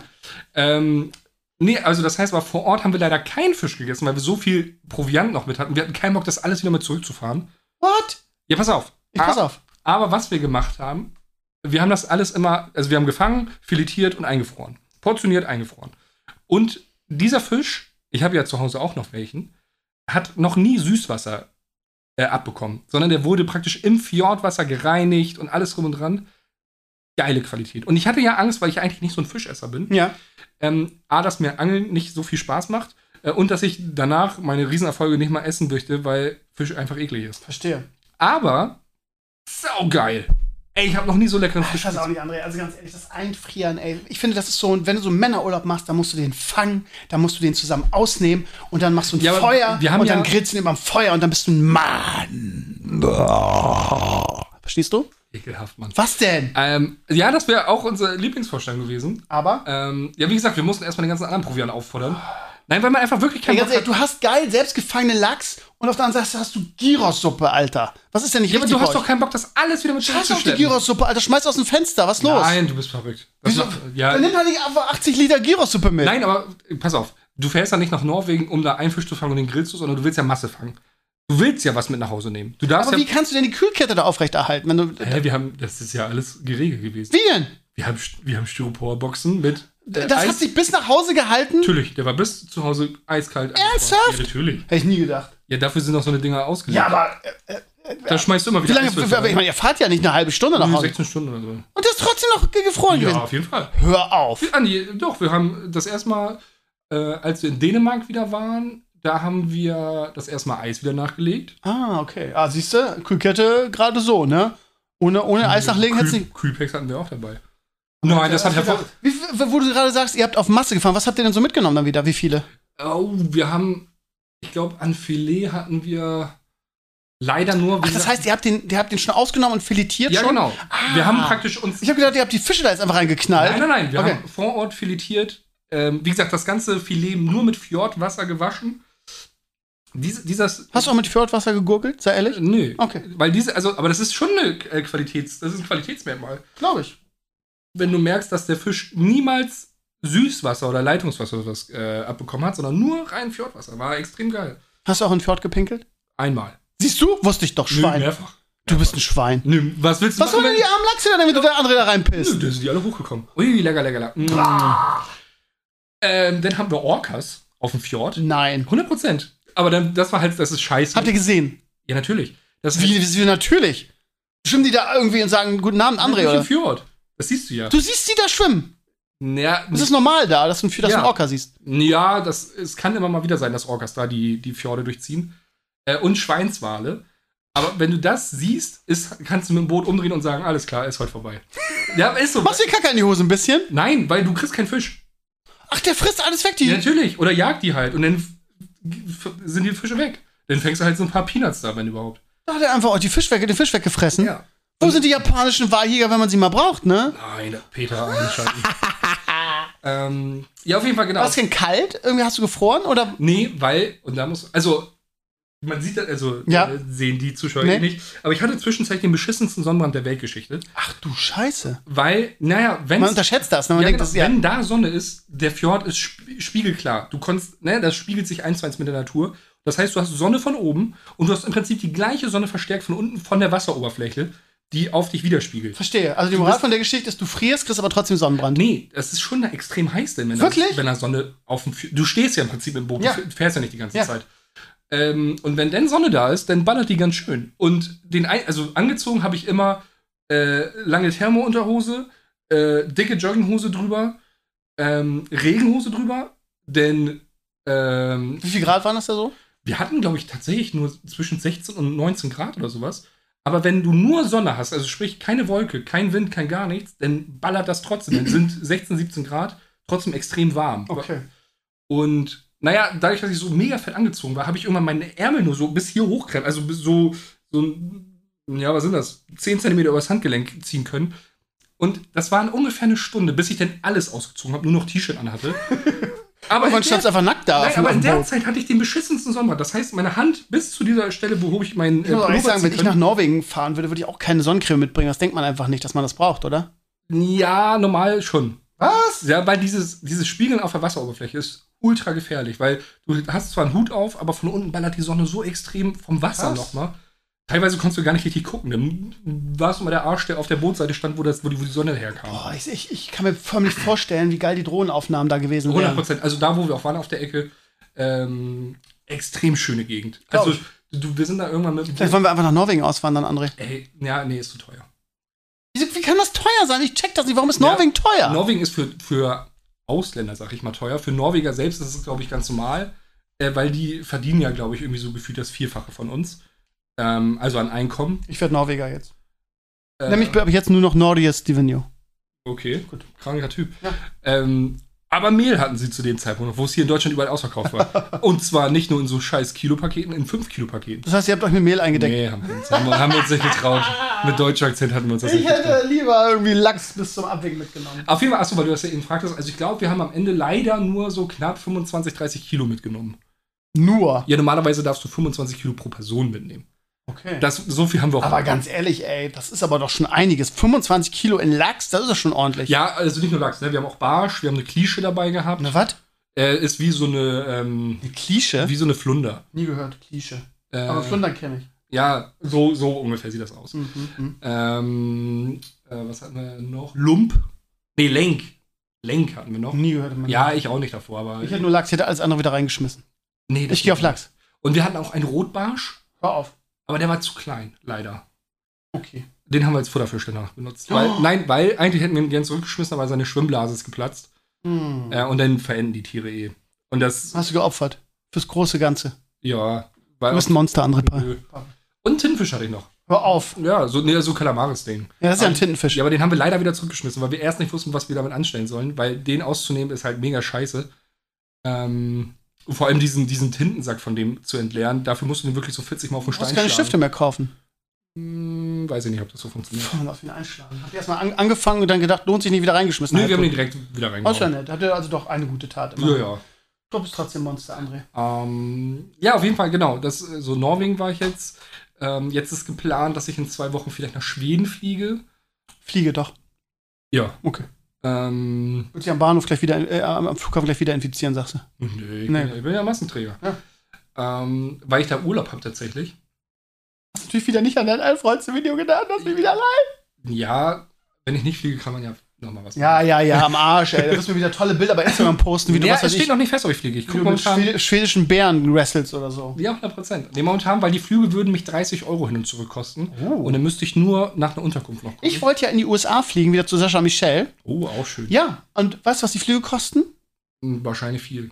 Ähm, nee, also das heißt, aber vor Ort haben wir leider keinen Fisch gegessen, weil wir so viel Proviant noch mit hatten. Wir hatten keinen Bock, das alles wieder mit zurückzufahren. What? Ja, pass auf. Ich pass auf. Aber was wir gemacht haben, wir haben das alles immer, also wir haben gefangen, filetiert und eingefroren. Portioniert, eingefroren. Und dieser Fisch, ich habe ja zu Hause auch noch welchen, hat noch nie Süßwasser äh, abbekommen, sondern der wurde praktisch im Fjordwasser gereinigt und alles drum und dran. Geile Qualität. Und ich hatte ja Angst, weil ich eigentlich nicht so ein Fischesser bin. Ja. Ähm, A, dass mir Angeln nicht so viel Spaß macht äh, und dass ich danach meine Riesenerfolge nicht mal essen möchte, weil Fisch einfach eklig ist. Verstehe. Aber saugeil. Ey, ich habe noch nie so leckeren Ich Fisch weiß auch nicht, André. Also ganz ehrlich, das Einfrieren, ey. Ich finde, das ist so, wenn du so einen Männerurlaub machst, dann musst du den fangen, dann musst du den zusammen ausnehmen und dann machst du ein Ja, Feuer wir haben und dann ja- grillst du ihn beim Feuer und dann bist du ein Mann. Verstehst du? Ekelhaft, Mann. Was denn? Ähm, ja, das wäre auch unsere Lieblingsvorstellung gewesen. Aber, Ähm, ja, wie gesagt, wir mussten erstmal den ganzen anderen Proviant auffordern. Nein, weil man einfach wirklich ey, keinen ganz Bock ehrlich, du hast geil selbstgefangene Lachs und auf der anderen Seite hast du Gyros-Suppe, Alter. Was ist denn nicht Ja, aber richtig du hast bei doch keinen Bock, das alles wieder mit? Scheiß auf die zurückzuschleppen. Gyros-Suppe, Alter. Schmeiß aus dem Fenster. Was ist los? Nein, du bist verrückt. Das Wieso? macht- ja, Dann nimm halt nicht einfach 80 Liter Gyros-Suppe mit. nein, aber äh, pass auf. Du fährst ja nicht nach Norwegen, um da einen Fisch zu fangen und den grillst du, sondern du willst ja Masse fangen. Du willst ja was mit nach Hause nehmen. Du darfst Aber wie ja. kannst du denn die Kühlkette da aufrechterhalten, wenn du. Hä, wir haben, das ist ja alles geregelt gewesen. Wie denn? Wir haben, wir haben Styroporboxen mit. äh, Das Eis- hat sich bis nach Hause gehalten? Natürlich, der war bis zu Hause eiskalt. Ernsthaft? Ja, natürlich. Hätte ich nie gedacht. Ja, dafür sind auch so eine Dinger ausgelegt. Ja, aber äh, Da schmeißt du immer wie wieder lange? Eiswürfel Ich rein. meine, ihr fahrt ja nicht eine halbe Stunde nach Hause. 16 Stunden oder so. Und das ist trotzdem noch ge- gefroren Ja, gewesen. auf jeden Fall. Hör auf. Andi, doch, wir haben das erstmal, äh, als wir in Dänemark wieder waren, da haben wir das erstmal Eis wieder nachgelegt. Ah, okay. Ah, siehst du, Kühlkette gerade so, ne? Ohne, ohne Eis nachlegen du Kühl, nicht. Kühlpacks hatten wir auch dabei. Nein, das hat hervor. Wie, wo du gerade sagst, ihr habt auf Masse gefahren. Was habt ihr denn so mitgenommen dann wieder? Wie viele? Oh, wir haben, ich glaube, an Filet hatten wir leider nur. Ach, das heißt, ihr habt den, ihr habt den schon ausgenommen und filetiert ja, schon? genau. Ah. Wir haben praktisch uns. Ich habe gedacht, ihr habt die Fische da jetzt einfach reingeknallt. Nein, nein, nein. Wir Okay. haben vor Ort filetiert. Ähm, wie gesagt, das ganze Filet nur mit Fjordwasser gewaschen. Dies, dieses. Hast du auch mit Fjordwasser gegurgelt? Sei ehrlich? Äh, Nö. Okay. Weil diese, also, aber das ist schon eine äh, Qualitäts, das ist ein Qualitätsmerkmal. Glaube ich. Wenn du merkst, dass der Fisch niemals Süßwasser oder Leitungswasser oder was äh, abbekommen hat, sondern nur rein Fjordwasser. War extrem geil. Hast du auch in Fjord gepinkelt? Einmal. Siehst du? Wusste ich doch, Nö, Schwein. mehrfach. du bist ein Schwein. Nö, was willst du Was soll denn die armen Lachse denn, damit du der andere da Nö, reinpisst? da sind die alle hochgekommen. Ui, lecker, lecker, lecker. Mm. Ähm, dann haben wir Orcas auf dem Fjord. Nein. 100 Prozent. Aber dann, das war halt, das ist scheiße. Habt ihr gesehen? ja, natürlich. Das Wie, wie, wie natürlich? Schwimmen die da irgendwie und sagen, guten Abend, André, oder? Fjord. Das siehst du ja. Du siehst die da schwimmen. Ja, Das ist normal da, dass du, dass du Ja. einen Orca siehst. ja das, es kann immer mal wieder sein, dass Orcas da die, die Fjorde durchziehen. Äh, und Schweinswale. Aber wenn du das siehst, ist, kannst du mit dem Boot umdrehen und sagen, alles klar, ist heute vorbei. Ja, ist so. Machst du dir Kacke in die Hose ein bisschen? Nein, weil du kriegst keinen Fisch. Ach, der frisst alles weg, die. Ja, natürlich. Oder jagt die halt und dann sind die Fische weg. Dann fängst du halt so ein paar Peanuts da, wenn überhaupt. Da hat er einfach auch die Fisch weg, den Fisch weggefressen. Ja. Wo sind die japanischen Wahljäger, wenn man sie mal braucht, ne? Nein, Peter einschalten. <laughs> ähm, ja, auf jeden Fall genau. War es denn kalt? Irgendwie hast du gefroren? Oder? Nee, weil, und da muss, also, man sieht das, also, Ja. äh, sehen die Zuschauer Nee. nicht. Aber ich hatte zwischenzeitlich den beschissensten Sonnenbrand der Weltgeschichte. Ach du Scheiße. Weil, naja, wenn. Man unterschätzt das, ne? Man ja, denkt, genau, das ja. wenn da Sonne ist, der Fjord ist sp spiegelklar. Du konntest, ne, das spiegelt sich eins zu eins mit der Natur. Das heißt, du hast Sonne von oben und du hast im Prinzip die gleiche Sonne verstärkt von unten von der Wasseroberfläche, die auf dich widerspiegelt. Verstehe. Also die Moral von der Geschichte ist, du frierst, kriegst aber trotzdem Sonnenbrand. Nee, es ist schon extrem heiß, denn wenn, Wirklich? Da, wenn da Sonne auf dem Fj- Du stehst ja im Prinzip im Boot, Ja. du fährst ja nicht die ganze Ja. Zeit. Ähm, und wenn dann Sonne da ist, dann ballert die ganz schön. Und den ein, also angezogen habe ich immer äh, lange Thermounterhose, äh, dicke Jogginghose drüber, ähm, Regenhose drüber, denn ähm, Wie viel Grad waren das da so? wir hatten, glaube ich, tatsächlich nur zwischen 16 und 19 Grad oder sowas. Aber wenn du nur Sonne hast, also sprich keine Wolke, kein Wind, kein gar nichts, dann ballert das trotzdem. Dann sind 16, 17 Grad trotzdem extrem warm. Und naja, dadurch, dass ich so mega fett angezogen war, habe ich irgendwann meine Ärmel nur so bis hier hochkrempeln, also so, so ein, ja, was sind das? 10 Zentimeter übers Handgelenk ziehen können. Und das waren ungefähr eine Stunde, bis ich dann alles ausgezogen habe, nur noch T-Shirt anhatte. <laughs> Aber Aber man der- einfach nackt da Nein, aber in der. Zeit hatte ich den beschissensten Sonnenbrand. Das heißt, meine Hand bis zu dieser Stelle, wo ich meinen Ich muss auch sagen, wenn ich nach Norwegen fahren würde, würde ich auch keine Sonnencreme mitbringen. Das denkt man einfach nicht, dass man das braucht, oder? Ja, normal schon. Was? Ja, weil dieses, dieses Spiegeln auf der Wasseroberfläche ist ultra gefährlich, weil du hast zwar einen Hut auf, aber von unten ballert die Sonne so extrem vom Wasser Was? nochmal. Teilweise konntest du gar nicht richtig gucken. Dann warst du mal der Arsch, der auf der Bootseite stand, wo, das, wo, die, wo die Sonne herkam. Boah, ich, ich, ich kann mir förmlich vorstellen, wie geil die Drohnenaufnahmen da gewesen 100 wären. Prozent. Also da, wo wir auch waren auf der Ecke, ähm, extrem schöne Gegend. Glaub Also du, wir sind da irgendwann mit. Vielleicht wollen wir einfach nach Norwegen auswandern, André. Ey, ja, nee, ist zu teuer. Wie, wie kann das teuer sein? Ich check das nicht. Warum ist Ja. Norwegen teuer? Norwegen ist für, für Ausländer, sag ich mal, teuer. Für Norweger selbst ist es, glaube ich, ganz normal, äh, weil die verdienen ja, glaube ich, irgendwie so gefühlt das Vierfache von uns. Ähm, also an Einkommen. ich werde Norweger jetzt. Äh, Nämlich habe ich jetzt nur noch Nordius Divinio. Okay, gut. Kranker Typ. Ja. Ähm, aber Mehl hatten sie zu dem Zeitpunkt wo es hier in Deutschland überall ausverkauft war. <laughs> Und zwar nicht nur in so scheiß Kilopaketen, in 5 Kilopaketen. Das heißt, ihr habt euch mit Mehl eingedeckt. Nee, haben wir, uns, haben, wir- haben wir uns nicht getraut. Mit deutscher Akzent hatten wir uns das Ich nicht getraut. hätte lieber irgendwie Lachs bis zum Abwägen mitgenommen. Auf jeden Fall, achso, weil du das ja eben fragtest, also ich glaube, wir haben am Ende leider nur so knapp 25, 30 Kilo mitgenommen. Nur. Ja, normalerweise darfst du 25 Kilo pro Person mitnehmen. Okay. Das, so viel haben wir auch. aber ganz ehrlich, ey, das ist aber doch schon einiges. 25 Kilo in Lachs, das ist doch schon ordentlich. Ja, also nicht nur Lachs, ne? Wir haben auch Barsch, wir haben eine Klische dabei gehabt. Ne, was? Äh, ist wie so eine, ähm, Eine Klische? wie so eine Flunder. Nie gehört, Klische. Äh, Aber Flundern kenne ich. Ja, so, so ungefähr sieht das aus. Mhm, mhm. Ähm, äh, was hatten wir noch? Lump? Nee, Lenk. Lenk hatten wir noch. Nie gehört. meinem Ja, ich auch nicht davor, aber. Ich hätte nur Lachs, ich hätte alles andere wieder reingeschmissen. nee, das Ich gehe auf. Lachs. Und wir hatten auch einen Rotbarsch, Hör auf. Aber der war zu klein, leider. Okay. Den haben wir als Futterfisch danach benutzt. Weil, Oh. Nein, weil eigentlich hätten wir ihn gern zurückgeschmissen, aber seine Schwimmblase ist geplatzt. Hm. Äh, und dann verenden die Tiere eh. Und das, Hast du geopfert. Fürs große Ganze. ja. Du Weil bist ein Monster, André. Nö. Und Tintenfisch hatte ich noch. Hör auf. Ja, so, nee, so Kalamaris-Ding. Ja, das ist ja ein Tintenfisch. Ja, aber den haben wir leider wieder zurückgeschmissen, weil wir erst nicht wussten, was wir damit anstellen sollen, weil den auszunehmen ist halt mega scheiße. Ähm, und vor allem diesen, diesen Tintensack von dem zu entleeren, dafür musst du den wirklich so 40 Mal auf den du Stein musst keine schlagen. Stifte mehr kaufen. Hm, weiß ich nicht, ob das so funktioniert. Puh, lass ihn einschlagen. Habt ihr erstmal an, angefangen und dann gedacht, lohnt sich nicht wieder reingeschmissen? Nö, wir haben Halbtot. direkt wieder Oh, ist ja nett. Hat er also doch eine gute Tat. Ja, ja. Du bist trotzdem Monster, André. Ähm, ja, auf jeden Fall, genau. Das, so Norwegen war ich jetzt. Ähm, jetzt ist geplant, dass ich in zwei Wochen vielleicht nach Schweden fliege. Fliege doch. Ja. Okay. Ähm, Wird sich am Bahnhof gleich wieder, äh, am Flughafen gleich wieder infizieren, sagst du. nee, ich, Nee. Bin, ich bin ja Massenträger. Ja. Ähm, weil ich da Urlaub habe tatsächlich. Hast natürlich wieder nicht an dein allerfreundste Video gedacht, dass ich wieder allein. Ja, wenn ich nicht fliege, kann man ja nochmal was Ja, ja, ja, am Arsch, ey. Da wirst du mir wieder tolle Bilder bei Instagram posten, wie du ja, was es steht ich, noch nicht fest, ob ich fliege. Ich gucke momentan. schwed schwedischen Bären wrestelst oder so. Ja, 100 Prozent. Nee, momentan, weil die Flüge würden mich 30 Euro hin und zurück kosten. Oh. Und dann müsste ich nur nach einer Unterkunft noch gucken. Ich wollte ja in die USA fliegen, wieder zu Sascha Michel. oh, auch schön. Ja, und weißt du, was die Flüge kosten? Hm, Wahrscheinlich viel.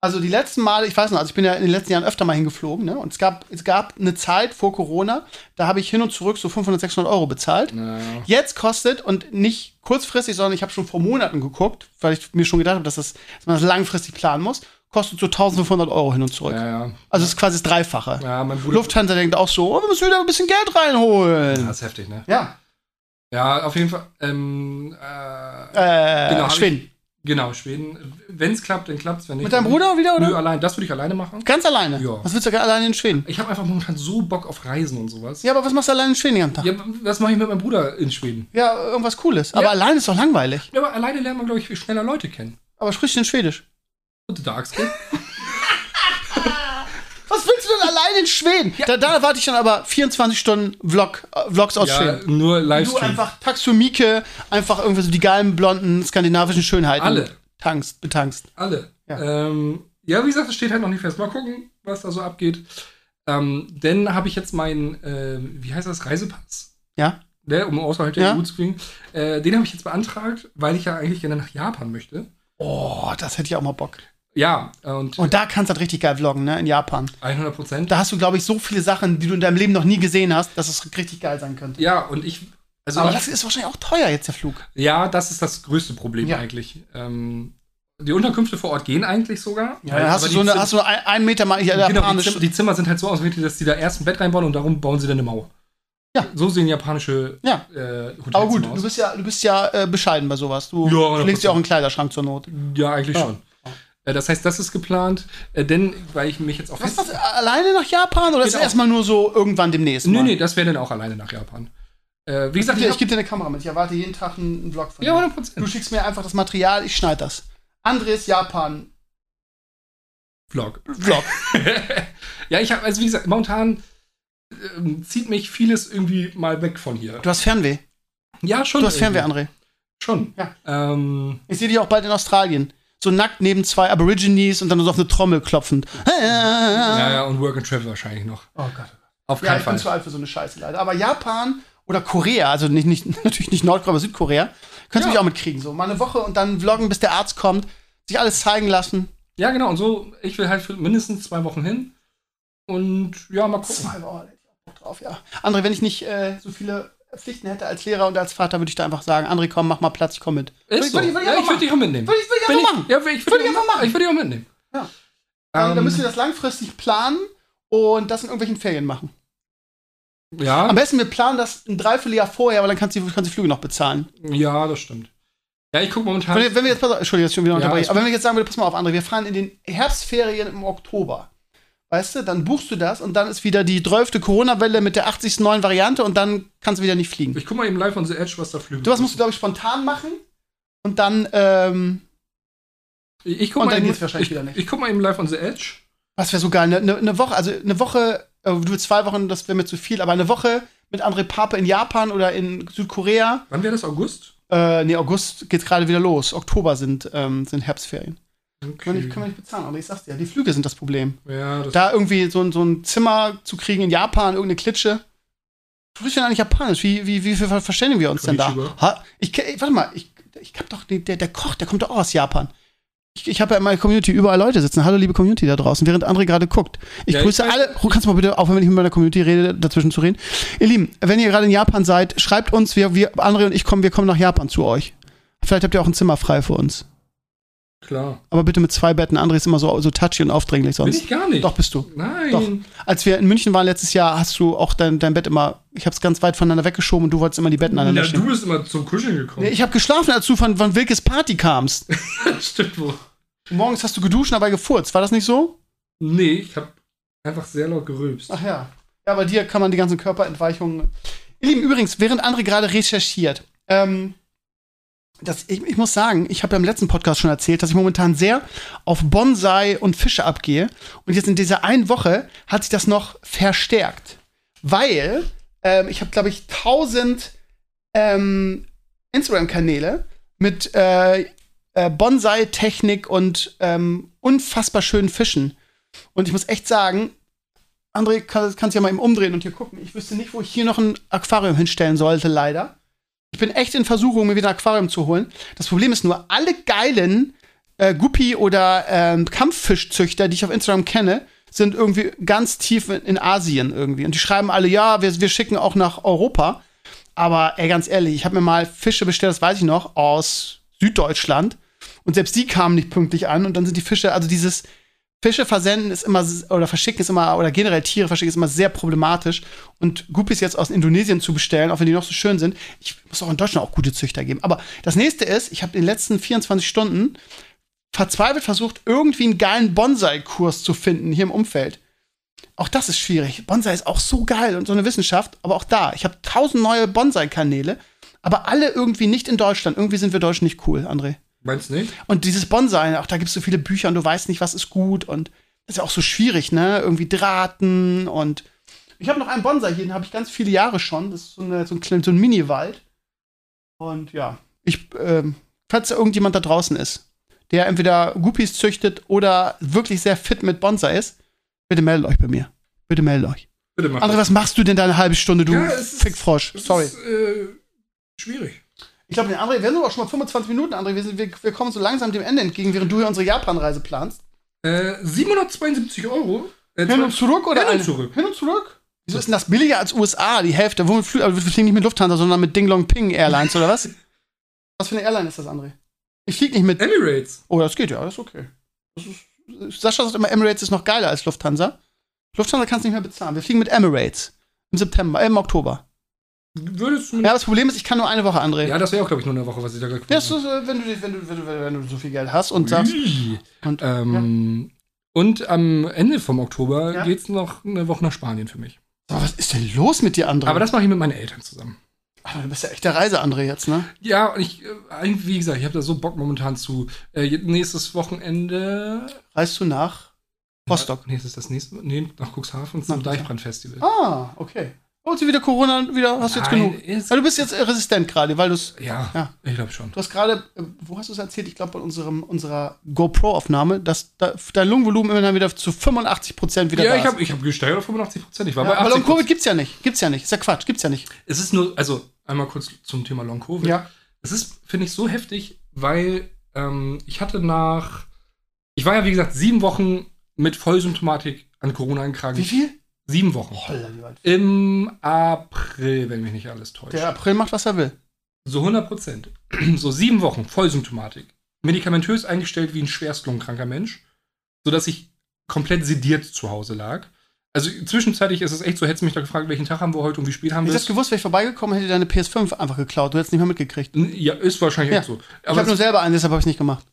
Also die letzten Male, ich weiß noch, also ich bin ja in den letzten Jahren öfter mal hingeflogen, ne? Und es gab, es gab eine Zeit vor Corona, da habe ich hin und zurück so 500, 600 Euro bezahlt. Na, Jetzt kostet, und nicht kurzfristig, sondern ich habe schon vor Monaten geguckt, weil ich mir schon gedacht habe, dass, das, dass man das langfristig planen muss, kostet so 1500 Euro hin und zurück. ja, ja. Also es ist quasi das Dreifache. Ja. Lufthansa denkt auch so, oh, wir müssen wieder ein bisschen Geld reinholen. Das ist heftig, ne? Ja, Ja, auf jeden Fall. Ähm, äh, äh, Genau, Schweden. Genau, Schweden. Wenn es klappt, dann klappt es. Wenn nicht. Mit deinem Bruder wieder, oder? Nö, allein. Das würde ich alleine machen. Ganz alleine. Ja. Was willst du alleine in Schweden? Ich habe einfach momentan so Bock auf Reisen und sowas. Ja, aber was machst du alleine in Schweden den ganzen Tag? Ja, was mache ich mit meinem Bruder in Schweden? Ja, irgendwas Cooles. Aber Ja. alleine ist doch langweilig. Ja, aber alleine lernt man, glaube ich, viel schneller Leute kennen. Aber sprichst du denn Schwedisch? Und Darkskin? <laughs> Was willst du denn alleine in Schweden? Da, da erwarte ich dann aber 24 Stunden Vlog, äh, Vlogs aus ja, Schweden. nur Du Livestream. einfach Taxumike, einfach irgendwie so die geilen, blonden, skandinavischen Schönheiten. Alle. Tankst, betankst. Alle. Ja. Ja. Ähm, ja, wie gesagt, es steht halt noch nicht fest. Mal gucken, was da so abgeht. Ähm, dann habe ich jetzt meinen, äh, wie heißt das, Reisepass, Ja? ne, um außerhalb der Ja. EU zu fliegen. Äh, den habe ich jetzt beantragt, weil ich ja eigentlich gerne nach Japan möchte. Oh, das hätte ich auch mal Bock. Ja, und Und da kannst du halt richtig geil vloggen, ne? In Japan. 100 Prozent. Da hast du, glaube ich, so viele Sachen, die du in deinem Leben noch nie gesehen hast, dass es richtig geil sein könnte. Ja, und ich, also Aber ich, das ist wahrscheinlich auch teuer jetzt, der Flug. ja, das ist das größte Problem Ja. eigentlich. Ähm, die Unterkünfte vor Ort gehen eigentlich sogar. Ja, dann hast du so die eine, hast du ein, einen Meter mal ja, Genau, die, japanisch. Zimmer, die Zimmer sind halt so ausgerichtet, dass die da erst ein Bett reinbauen und darum bauen sie dann eine Mauer. Ja. So sehen japanische Ja. äh, Aber gut, aus. du bist ja, du bist ja äh, bescheiden bei sowas. Du Ja, legst 100%. auch einen Kleiderschrank zur Not. Ja, eigentlich Ja. schon. Äh, das heißt, das ist geplant, äh, denn weil ich mich jetzt auch Was, was, alleine nach Japan oder ist Genau. das erstmal nur so irgendwann demnächst? Nee, mal? nee, das wäre dann auch alleine nach Japan. Äh, wie Ich, gesagt, dir- ich ich gebe dir eine Kamera mit. Ich erwarte jeden Tag einen, Vlog von ja, dir. 100 Du Prozent. schickst mir einfach das Material, ich schneide das. Andres Japan Vlog. Vlog. <laughs> ja, ich habe, also wie gesagt, momentan ähm, zieht mich vieles irgendwie mal weg von hier. Du hast Fernweh. Ja, schon. Du hast Fernweh, irgendwie. André. Schon. Ja. Ähm, Ich sehe dich auch bald in Australien. So nackt neben zwei Aborigines und dann so auf eine Trommel klopfend. ja, ja, und Work and Travel wahrscheinlich noch. Oh Gott. Auf Ja, keinen ich bin Fall. zu alt für so eine Scheiße leider. Aber Japan oder Korea, also nicht, nicht, <laughs> natürlich nicht Nordkorea, aber Südkorea, könntest du Ja. mich auch mitkriegen. So mal eine Woche und dann vloggen, bis der Arzt kommt, sich alles zeigen lassen. Ja, genau. Und so, ich will halt für mindestens zwei Wochen hin. Und ja, mal gucken. Zwei Wochen, hätte ich auch Bock drauf, ja. André, wenn ich nicht äh, so viele Pflichten hätte als Lehrer und als Vater, würde ich da einfach sagen, André, komm, mach mal Platz, ich komm mit. Ist so. Würde ich- würde ich ja, ich würde dich auch mitnehmen. Würde ich, würde ich einfach machen. Ja, ich Würde würde ich dich einfach machen. Ich würde dich auch mitnehmen. Ja. Dann, dann Ähm, müssen wir das langfristig planen und das in irgendwelchen Ferien machen. ja, Am besten, wir planen das ein Dreivierteljahr vorher, weil dann kannst du, kannst du die Flüge noch bezahlen. ja, das stimmt. Ja, ich gucke momentan. Wenn wir, wenn wir jetzt, pass auf, Entschuldigung, schon wieder Ja, aber wenn wir jetzt sagen würden, pass mal auf, André, wir fahren in den Herbstferien im Oktober. Weißt du, dann buchst du das und dann ist wieder die 12. Corona-Welle mit der 80. neuen Variante und dann kannst du wieder nicht fliegen. ich guck mal eben live on the Edge, was da Flüge Du was musst du, glaube ich, spontan machen und dann, ähm, Ich, ich guck Und mal dann eben, geht's wahrscheinlich ich, wieder nicht. Ich guck mal eben live on the Edge. was wäre so geil, eine ne, ne Woche, also eine Woche, äh, du zwei Wochen, das wäre mir zu viel, aber eine Woche mit André Pape in Japan oder in Südkorea. Wann wäre das? August? Äh, nee, August geht's gerade wieder los. Oktober sind, ähm, sind Herbstferien. Können wir nicht, Okay. können wir nicht bezahlen, aber ich sag's dir, die Flüge sind das Problem. Ja, das Da irgendwie so, ein- so ein Zimmer zu kriegen in Japan, irgendeine Klitsche. Sprichst du denn eigentlich Japanisch? Wie, wie, wie viel verständigen wir uns denn da? Konnichiwa. Ha, ich, warte mal, ich, ich hab doch, der, der Koch, der kommt doch auch aus Japan. Ich, ich habe ja in meiner Community überall Leute sitzen. Hallo, liebe Community da draußen, während André gerade guckt. Ich Ja, ich grüße weiß- alle. Kannst du mal bitte aufhören, wenn ich mit meiner Community rede, dazwischen zu reden? Ihr Lieben, wenn ihr gerade in Japan seid, schreibt uns, wir, wir, André und ich kommen, wir kommen nach Japan zu euch. Vielleicht habt ihr auch ein Zimmer frei für uns. Klar. Aber bitte mit zwei Betten. André ist immer so, so touchy und aufdringlich Bin sonst. ich gar nicht. Doch, bist du. Nein. Doch. Als wir in München waren letztes Jahr, hast du auch dein, dein Bett immer, ich habe es ganz weit voneinander weggeschoben und du wolltest immer die Betten aneinander Ja, du bist immer zum Kuscheln gekommen. Ich habe geschlafen, als du von, von Wilkes Party kamst. <laughs> Stimmt wohl. Morgens hast du geduscht, dabei gefurzt. War das nicht so? Nee, ich habe einfach sehr laut gerülpst. Ach ja. Ja, bei dir kann man die ganzen Körperentweichungen. Ihr Lieben, übrigens, während André gerade recherchiert, ähm, das, ich, ich muss sagen, ich habe ja im letzten Podcast schon erzählt, dass ich momentan sehr auf Bonsai und Fische abgehe. Und jetzt in dieser einen Woche hat sich das noch verstärkt. Weil ähm, ich habe, glaube ich, 1000 ähm, Instagram-Kanäle mit äh, äh, Bonsai-Technik und ähm, unfassbar schönen Fischen. Und ich muss echt sagen, André, kann, kannst ja mal eben umdrehen und hier gucken. Ich wüsste nicht, wo ich hier noch ein Aquarium hinstellen sollte, leider. Ich bin echt in Versuchung, mir wieder ein Aquarium zu holen. Das Problem ist nur, alle geilen äh, Guppy oder ähm, Kampffischzüchter, die ich auf Instagram kenne, sind irgendwie ganz tief in, Asien irgendwie. Und die schreiben alle, ja, wir, wir schicken auch nach Europa. Aber ey, ganz ehrlich, ich habe mir mal Fische bestellt, das weiß ich noch, aus Süddeutschland. Und selbst die kamen nicht pünktlich an. Und dann sind die Fische, also dieses Fische versenden ist immer, oder verschicken ist immer, oder generell Tiere verschicken ist immer sehr problematisch. Und Guppies jetzt aus Indonesien zu bestellen, auch wenn die noch so schön sind, ich muss auch in Deutschland auch gute Züchter geben. Aber das nächste ist, ich habe in den letzten 24 Stunden verzweifelt versucht, irgendwie einen geilen Bonsai-Kurs zu finden hier im Umfeld. Auch das ist schwierig. Bonsai ist auch so geil und so eine Wissenschaft, aber auch da. Ich habe tausend neue Bonsai-Kanäle, aber alle irgendwie nicht in Deutschland. Irgendwie sind wir Deutschen nicht cool, André. Meinst du nicht? Und dieses Bonsai, auch da gibt es so viele Bücher und du weißt nicht, was ist gut und das ist ja auch so schwierig, ne? Irgendwie Drahten und ich habe noch einen Bonsai hier, den habe ich ganz viele Jahre schon. Das ist so, eine, so ein, so ein Mini-Wald. Und ja, ich, ähm, falls irgendjemand da draußen ist, der entweder Guppies züchtet oder wirklich sehr fit mit Bonsai ist, bitte meldet euch bei mir. Bitte meldet euch. Bitte mach André, was machst du denn da eine halbe Stunde, du Ja, ist- Fickfrosch? das. Sorry. Ist, äh, schwierig. Ich glaube, den André, wir sind aber schon mal 25 Minuten, André. Wir, sind, wir, wir kommen so langsam dem Ende entgegen, während du hier unsere Japan-Reise planst. Äh, 772 Euro. Äh, Hin und zurück oder Hin und zurück. Hin und zurück? Wieso ist denn das billiger als USA? Die Hälfte. Womit fliegen also wir fliegen nicht mit Lufthansa, sondern mit Ding Long Ping Airlines oder was? <laughs> was für eine Airline ist das, André? Ich flieg nicht mit. Emirates. Oh, das geht ja, das ist okay. Das ist, Sascha sagt immer, Emirates ist noch geiler als Lufthansa. Lufthansa kannst du nicht mehr bezahlen. Wir fliegen mit Emirates. Im September, äh, im Oktober. Würdest du Ja, das Problem ist, ich kann nur eine Woche, André. Ja, das wäre auch, glaube ich, nur eine Woche, was ich da geguckt Ja, das ist, äh, wenn, du, dich- wenn, du, wenn, du, wenn du so viel Geld hast und sagst. Ui. Und, Ähm, Und am Ende vom Oktober Ja. geht's noch eine Woche nach Spanien für mich. Aber was ist denn los mit dir, André? Aber das mache ich mit meinen Eltern zusammen. Aber du bist ja echt der Reise, André, jetzt, ne? Ja, und ich, äh, wie gesagt, ich habe da so Bock momentan zu. Äh, nächstes Wochenende. Reist du nach Rostock? Nee, das ist das nächste. Nee, nach Cuxhaven zum Deichbrand-Festival. Ah, okay. Holst du wieder Corona, wieder hast du jetzt genug? ist- Weil du bist jetzt resistent gerade, weil du es. Ja, Ja. ich glaube schon. Du hast gerade, äh, wo hast du es erzählt? Ich glaube bei unserem, unserer GoPro-Aufnahme, dass da, dein Lungenvolumen immer wieder zu 85 Prozent wieder Ja, da ich ist. habe ich hab gesteigert auf 85 Prozent. Ich war Ja, bei aber 80 Long-Covid gibt's ja nicht. Gibt's ja nicht. Ist ja Quatsch. Gibt's ja nicht. Es ist nur, also einmal kurz zum Thema Long Covid. Ja. Es ist, finde ich, so heftig, weil ähm, ich hatte nach, ich war ja wie gesagt sieben Wochen mit Vollsymptomatik an Corona eingetragen. Wie viel? Sieben Wochen. Holla, Wald. Im April, wenn mich nicht alles täuscht. Der April macht, was er will. So 100 Prozent. <clears throat> So sieben Wochen Vollsymptomatik. Medikamentös eingestellt wie ein schwerstlungenkranker Mensch, sodass ich komplett sediert zu Hause lag. Also zwischenzeitlich ist es echt so, hättest du mich da gefragt, welchen Tag haben wir heute und wie spät haben Ich wir es? gewusst, wäre ich vorbeigekommen, hätte ich deine PS5 einfach geklaut. Du hättest nicht mehr mitgekriegt. Ja, ist wahrscheinlich Ja. echt so. ich habe nur selber einen, deshalb habe ich nicht gemacht.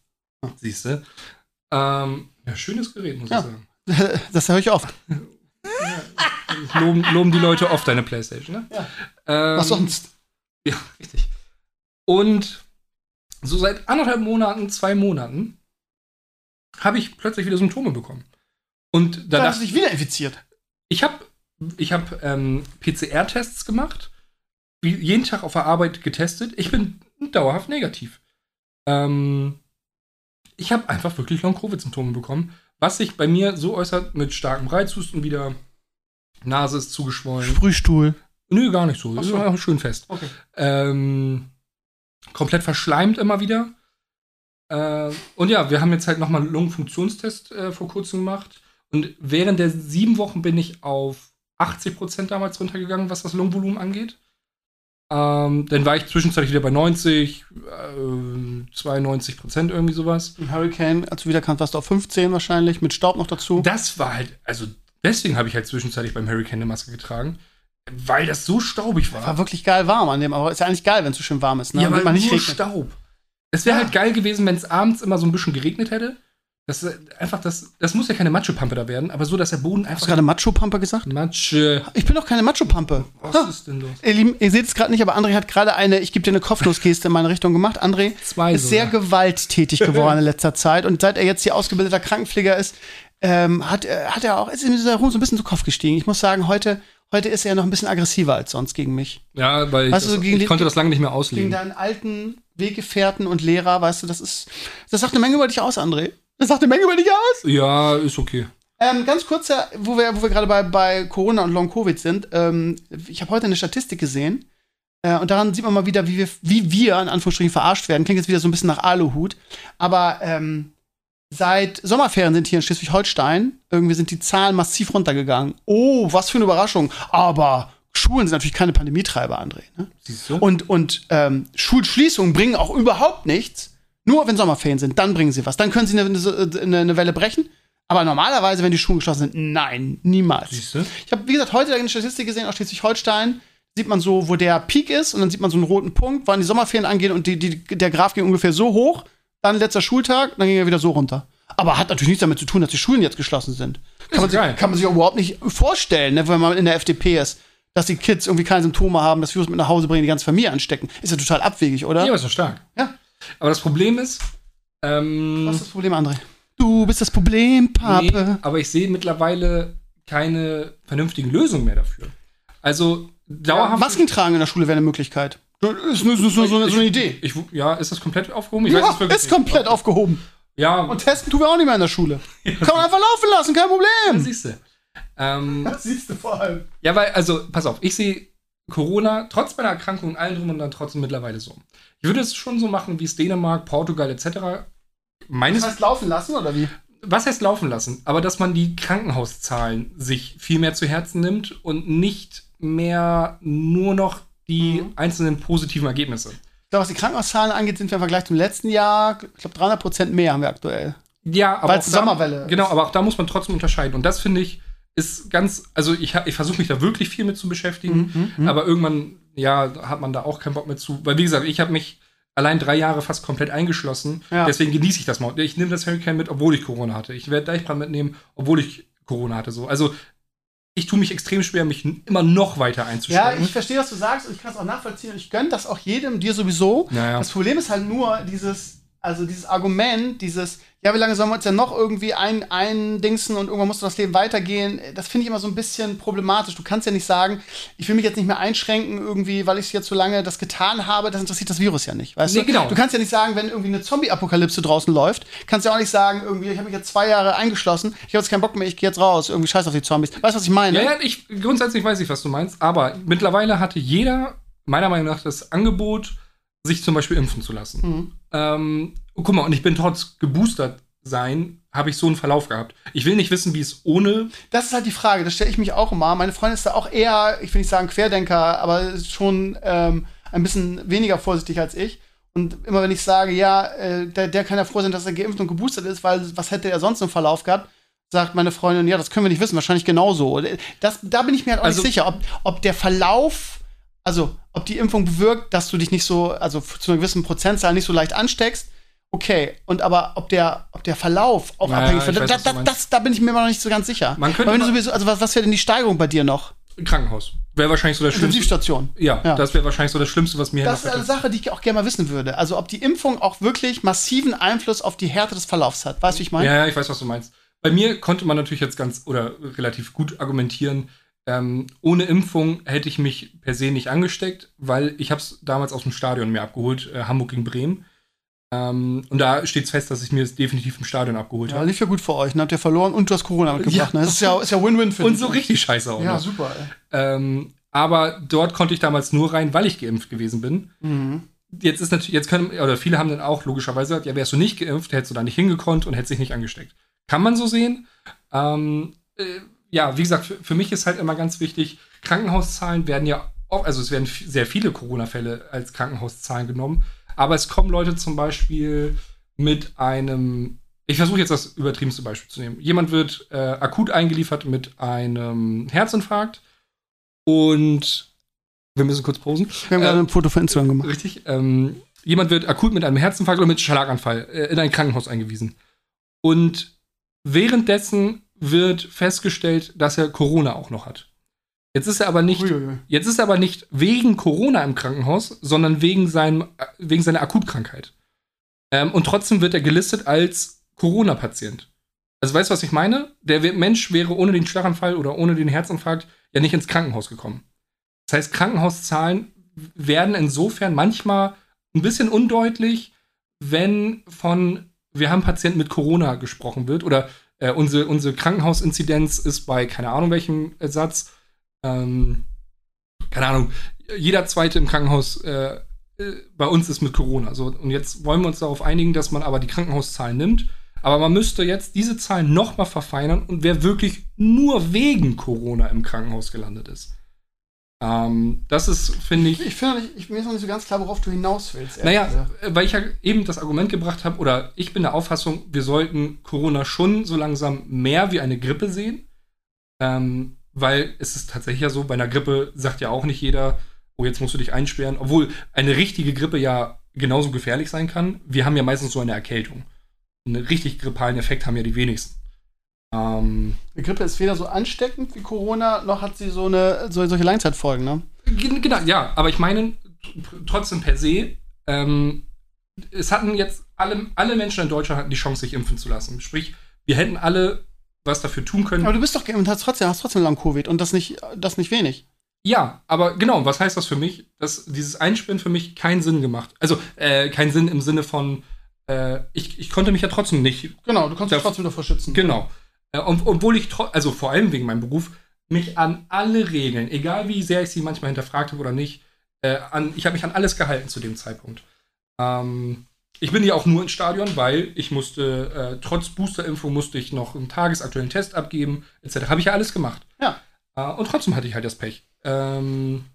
Siehst du? Ähm, ja, schönes Gerät, muss Ja. ich sagen. <laughs> Das höre ich oft. <laughs> <laughs> Loben, loben die Leute oft deine Playstation, ne? Ja. Ähm, Was sonst? Ja, richtig. Und so seit anderthalb Monaten, zwei Monaten, habe ich plötzlich wieder Symptome bekommen. Und da dachte du dich wieder infiziert. ich habe ich hab, ähm, PCR-Tests gemacht, jeden Tag auf der Arbeit getestet. Ich bin dauerhaft negativ. Ähm, ich habe einfach wirklich Long-Covid-Symptome bekommen, was sich bei mir so äußert mit starkem Reizhusten wieder. Nase ist zugeschwollen. Sprühstuhl. Nö, gar nicht so. Ist so. einfach schön fest. Okay. Ähm, komplett verschleimt immer wieder. Äh, und ja, wir haben jetzt halt nochmal einen Lungenfunktionstest äh, vor kurzem gemacht. Und während der sieben Wochen bin ich auf 80% damals runtergegangen, was das Lungenvolumen angeht. Ähm, dann war ich zwischenzeitlich wieder bei 90, äh, 92 Prozent irgendwie sowas. Im Hurricane, als du wiederkamst, warst du auf 15 wahrscheinlich, mit Staub noch dazu. Das war halt, also deswegen habe ich halt zwischenzeitlich beim Hurricane eine Maske getragen, weil das so staubig war. War wirklich geil warm an dem, aber ist ja eigentlich geil, wenn es so schön warm ist, ne? Ja, weil man nicht nur regnet. Staub. Es wäre Ja. halt geil gewesen, wenn es abends immer so ein bisschen geregnet hätte. Das einfach das, das muss ja keine Matschepampe da werden, aber so, dass der Boden Hast du einfach gerade Macho-Pampe gesagt? Matsche. Ich bin doch keine Macho-Pampe. Was Ha. ist denn los? Ihr Lieben, ihr seht es gerade nicht, aber André hat gerade eine, ich gebe dir eine Kopfnussgeste in meine Richtung gemacht. André Zwei ist sehr gewalttätig <laughs> geworden in letzter Zeit. Und seit er jetzt hier ausgebildeter Krankenpfleger ist, ähm, hat, hat er auch, ist ihm dieser Ruhm so ein bisschen zu Kopf gestiegen. Ich muss sagen, heute, heute ist er noch ein bisschen aggressiver als sonst gegen mich. Ja, weil ich, Weißt du, das, so gegen ich konnte das lange nicht mehr Gegen auslegen. deinen alten Weggefährten und Lehrer, weißt du, das ist, das sagt eine Menge über dich aus, André. Das sagt eine Menge über dich aus. Ja, ist okay. Ähm, ganz kurz, wo wir, wo wir gerade bei, bei Corona und Long-Covid sind. Ähm, ich habe heute eine Statistik gesehen. Äh, und daran sieht man mal wieder, wie wir, wie wir in Anführungsstrichen verarscht werden. Klingt jetzt wieder so ein bisschen nach Aluhut. Aber ähm, Seit Sommerferien sind hier in Schleswig-Holstein, irgendwie sind die Zahlen massiv runtergegangen. Oh, was für eine Überraschung. Aber Schulen sind natürlich keine Pandemietreiber, André. Ne? Siehst du? Und, und ähm, Schulschließungen bringen auch überhaupt nichts. Nur wenn Sommerferien sind, dann bringen sie was. Dann können sie eine, eine, eine Welle brechen. Aber normalerweise, wenn die Schulen geschlossen sind, nein, niemals. Siehst du? Ich habe, wie gesagt, heute eine Statistik gesehen aus Schleswig-Holstein. Sieht man so, wo der Peak ist und dann sieht man so einen roten Punkt, wann die Sommerferien angehen und die, die, der Graph ging ungefähr so hoch. Dann letzter Schultag, dann ging er wieder so runter. Aber hat natürlich nichts damit zu tun, dass die Schulen jetzt geschlossen sind. Kann, man, sich, kann man sich auch überhaupt nicht vorstellen, ne, wenn man in der FDP ist, dass die Kids irgendwie keine Symptome haben, das Virus mit nach Hause bringen, die ganze Familie anstecken. Ist ja total abwegig, oder? Ja, ist doch stark. Ja. Aber das Problem ist, ähm, Was ist das Problem, André? Du bist das Problem, nee, Pape. aber ich sehe mittlerweile keine vernünftigen Lösungen mehr dafür. Also dauerhaft. Masken tragen in der Schule wäre eine Möglichkeit. Das ist nur so, so, so, eine- so eine Idee. Ich, ja, ist das komplett aufgehoben? Ich Ja, wirklich ist komplett nicht. aufgehoben. Ja, Und testen tun wir auch nicht mehr in der Schule. <laughs> Kann man einfach laufen lassen, kein Problem. siehst du. Ähm, Das siehst du vor allem. ja, weil, also, pass auf, ich sehe Corona trotz meiner Erkrankung und allem drum und dann trotzdem mittlerweile so. Ich würde es schon so machen, wie es Dänemark, Portugal etc. Meines Das heißt laufen lassen, oder wie? was heißt laufen lassen? Aber dass man die Krankenhauszahlen sich viel mehr zu Herzen nimmt und nicht mehr nur noch die Mhm. einzelnen positiven Ergebnisse. Ich glaube, was die Krankenhauszahlen angeht, sind wir im Vergleich zum letzten Jahr, ich glaube, 300 Prozent mehr haben wir aktuell. Ja, aber Weil auch es da- Sommerwelle Genau, aber auch da muss man trotzdem unterscheiden. Und das finde ich ist ganz, also ich, ich versuche mich da wirklich viel mit zu beschäftigen, Mhm, aber irgendwann, ja, hat man da auch keinen Bock mehr zu. Weil wie gesagt, ich habe mich allein drei Jahre fast komplett eingeschlossen. Ja. Deswegen genieße ich das mal. Ich nehme das Hurricane mit, obwohl ich Corona hatte. Ich werde Deichbrand mitnehmen, obwohl ich Corona hatte. So. Also ich tue mich extrem schwer, mich immer noch weiter Ja, einzuschränken. ich verstehe, was du sagst und ich kann es auch nachvollziehen und ich gönne das auch jedem, dir sowieso. Naja. Das Problem ist halt nur dieses, also dieses Argument, dieses, ja, wie lange sollen wir uns denn noch irgendwie ein, eindingsen und irgendwann muss das Leben weitergehen, das finde ich immer so ein bisschen problematisch. Du kannst ja nicht sagen, ich will mich jetzt nicht mehr einschränken irgendwie, weil ich jetzt so lange das getan habe, das interessiert das Virus ja nicht, weißt Nee, du? genau. Du kannst ja nicht sagen, wenn irgendwie eine Zombie-Apokalypse draußen läuft, kannst ja auch nicht sagen, irgendwie, ich habe mich jetzt zwei Jahre eingeschlossen, ich habe jetzt keinen Bock mehr, ich gehe jetzt raus, irgendwie scheiß auf die Zombies. Weißt du, was ich meine? Ja, ja, ich grundsätzlich weiß ich, was du meinst, aber mittlerweile hatte jeder meiner Meinung nach das Angebot, sich zum Beispiel impfen zu lassen. Mhm. Ähm, guck mal, und ich bin trotz geboostert sein, habe ich so einen Verlauf gehabt. Ich will nicht wissen, wie es ohne. Das ist halt die Frage, das stelle ich mich auch immer. Meine Freundin ist da auch eher, ich will nicht sagen Querdenker, aber schon ähm, ein bisschen weniger vorsichtig als ich. Und immer wenn ich sage, ja, äh, der, der kann ja froh sein, dass er geimpft und geboostert ist, weil was hätte er sonst im Verlauf gehabt, sagt meine Freundin, ja, das können wir nicht wissen, wahrscheinlich genauso. Das, da bin ich mir halt auch Also- nicht sicher, ob, ob der Verlauf, also ob die Impfung bewirkt, dass du dich nicht so, also zu einer gewissen Prozentzahl nicht so leicht ansteckst. Okay, und aber ob der, ob der Verlauf auch Ja, abhängig wird, weiß, da, da, das, da bin ich mir immer noch nicht so ganz sicher. Man könnte sowieso, also was, was wäre denn die Steigerung bei dir noch? Krankenhaus. Wäre wahrscheinlich so das Schlimmste. Intensivstation. Ja, Ja. das wäre wahrscheinlich so das Schlimmste, was mir Das ist eine. Sache, die ich auch gerne mal wissen würde. Also ob die Impfung auch wirklich massiven Einfluss auf die Härte des Verlaufs hat. Weißt du, wie ich meine? Ja, ja, ich weiß, was du meinst. Bei mir konnte man natürlich jetzt ganz oder relativ gut argumentieren, ähm, ohne Impfung hätte ich mich per se nicht angesteckt, weil ich habe es damals aus dem Stadion mir abgeholt, äh, Hamburg gegen Bremen. Ähm, und da steht fest, dass ich mir es definitiv im Stadion abgeholt Ja, habe. lief ja gut für euch. Dann habt ihr verloren und du hast Corona mitgebracht. Ja. Ne? Das ist ja, ist ja Win-Win für Und dich. so richtig scheiße auch Ja, noch. super. Ey. Ähm, aber dort konnte ich damals nur rein, weil ich geimpft gewesen bin. Mhm. Jetzt ist natürlich, jetzt können, oder viele haben dann auch logischerweise gesagt, ja, wärst du nicht geimpft, hättest du da nicht hingekonnt und hättest dich nicht angesteckt. Kann man so sehen. Ähm, äh, ja, wie gesagt, für, für mich ist halt immer ganz wichtig, Krankenhauszahlen werden ja, oft, also es werden sehr viele Corona-Fälle als Krankenhauszahlen genommen, aber es kommen Leute zum Beispiel mit einem, ich versuche jetzt das übertriebenste Beispiel zu nehmen. Jemand wird äh, akut eingeliefert mit einem Herzinfarkt und wir müssen kurz posen. Wir haben Äh, gerade ein Foto für Instagram gemacht. Richtig. Ähm, jemand wird akut mit einem Herzinfarkt oder mit Schlaganfall äh, in ein Krankenhaus eingewiesen. Und währenddessen wird festgestellt, dass er Corona auch noch hat. Jetzt ist er aber nicht, Uiuiui. jetzt ist er aber nicht wegen Corona im Krankenhaus, sondern wegen, seinem, wegen seiner Akutkrankheit. Ähm, und trotzdem wird er gelistet als Corona-Patient. Also weißt du, was ich meine? Der Mensch wäre ohne den Schlaganfall oder ohne den Herzinfarkt ja nicht ins Krankenhaus gekommen. Das heißt, Krankenhauszahlen werden insofern manchmal ein bisschen undeutlich, wenn von wir haben Patienten mit Corona gesprochen wird oder äh, unsere, unsere Krankenhausinzidenz ist bei keine Ahnung welchem Satz, ähm, keine Ahnung, jeder zweite im Krankenhaus äh, äh, bei uns ist mit Corona. So, und jetzt wollen wir uns darauf einigen, dass man aber die Krankenhauszahlen nimmt, Aber man müsste jetzt diese Zahlen noch mal verfeinern und wer wirklich nur wegen Corona im Krankenhaus gelandet ist. Ähm, das ist, finde ich. Ich finde, ich, mir ist noch nicht so ganz klar, worauf du hinaus willst. Naja, gesagt. äh, weil ich ja eben das Argument gebracht habe, oder ich bin der Auffassung, wir sollten Corona schon so langsam mehr wie eine Grippe sehen. Ähm, weil es ist tatsächlich ja so, bei einer Grippe sagt ja auch nicht jeder, oh, jetzt musst du dich einsperren, obwohl eine richtige Grippe ja genauso gefährlich sein kann. Wir haben ja meistens so eine Erkältung. Einen richtig grippalen Effekt haben ja die wenigsten. Ähm, Die Grippe ist weder so ansteckend wie Corona, noch hat sie so eine so, solche Langzeitfolgen, ne? Gen- Genau, ja, aber ich meine, tr- trotzdem per se, ähm, es hatten jetzt alle, alle Menschen in Deutschland hatten die Chance, sich impfen zu lassen. Sprich, wir hätten alle was dafür tun können. Aber du bist doch und hast trotzdem, hast trotzdem Long Covid und das nicht, das nicht wenig. ja, aber genau, was heißt das für mich? Dass dieses Einsperren für mich keinen Sinn gemacht. Also, äh, keinen Sinn im Sinne von, äh, ich, ich konnte mich ja trotzdem nicht Genau, du kannst dich trotzdem davor schützen. Genau. Äh, obwohl ich, also vor allem wegen meinem Beruf, mich an alle Regeln, egal wie sehr ich sie manchmal hinterfragt habe oder nicht, äh, an, ich habe mich an alles gehalten zu dem Zeitpunkt. Ähm, ich bin ja auch nur ins Stadion, weil ich musste, äh, trotz Boosterimpfung musste ich noch einen tagesaktuellen Test abgeben, etc. Habe ich ja alles gemacht. Ja. Äh, und trotzdem hatte ich halt das Pech. Ähm,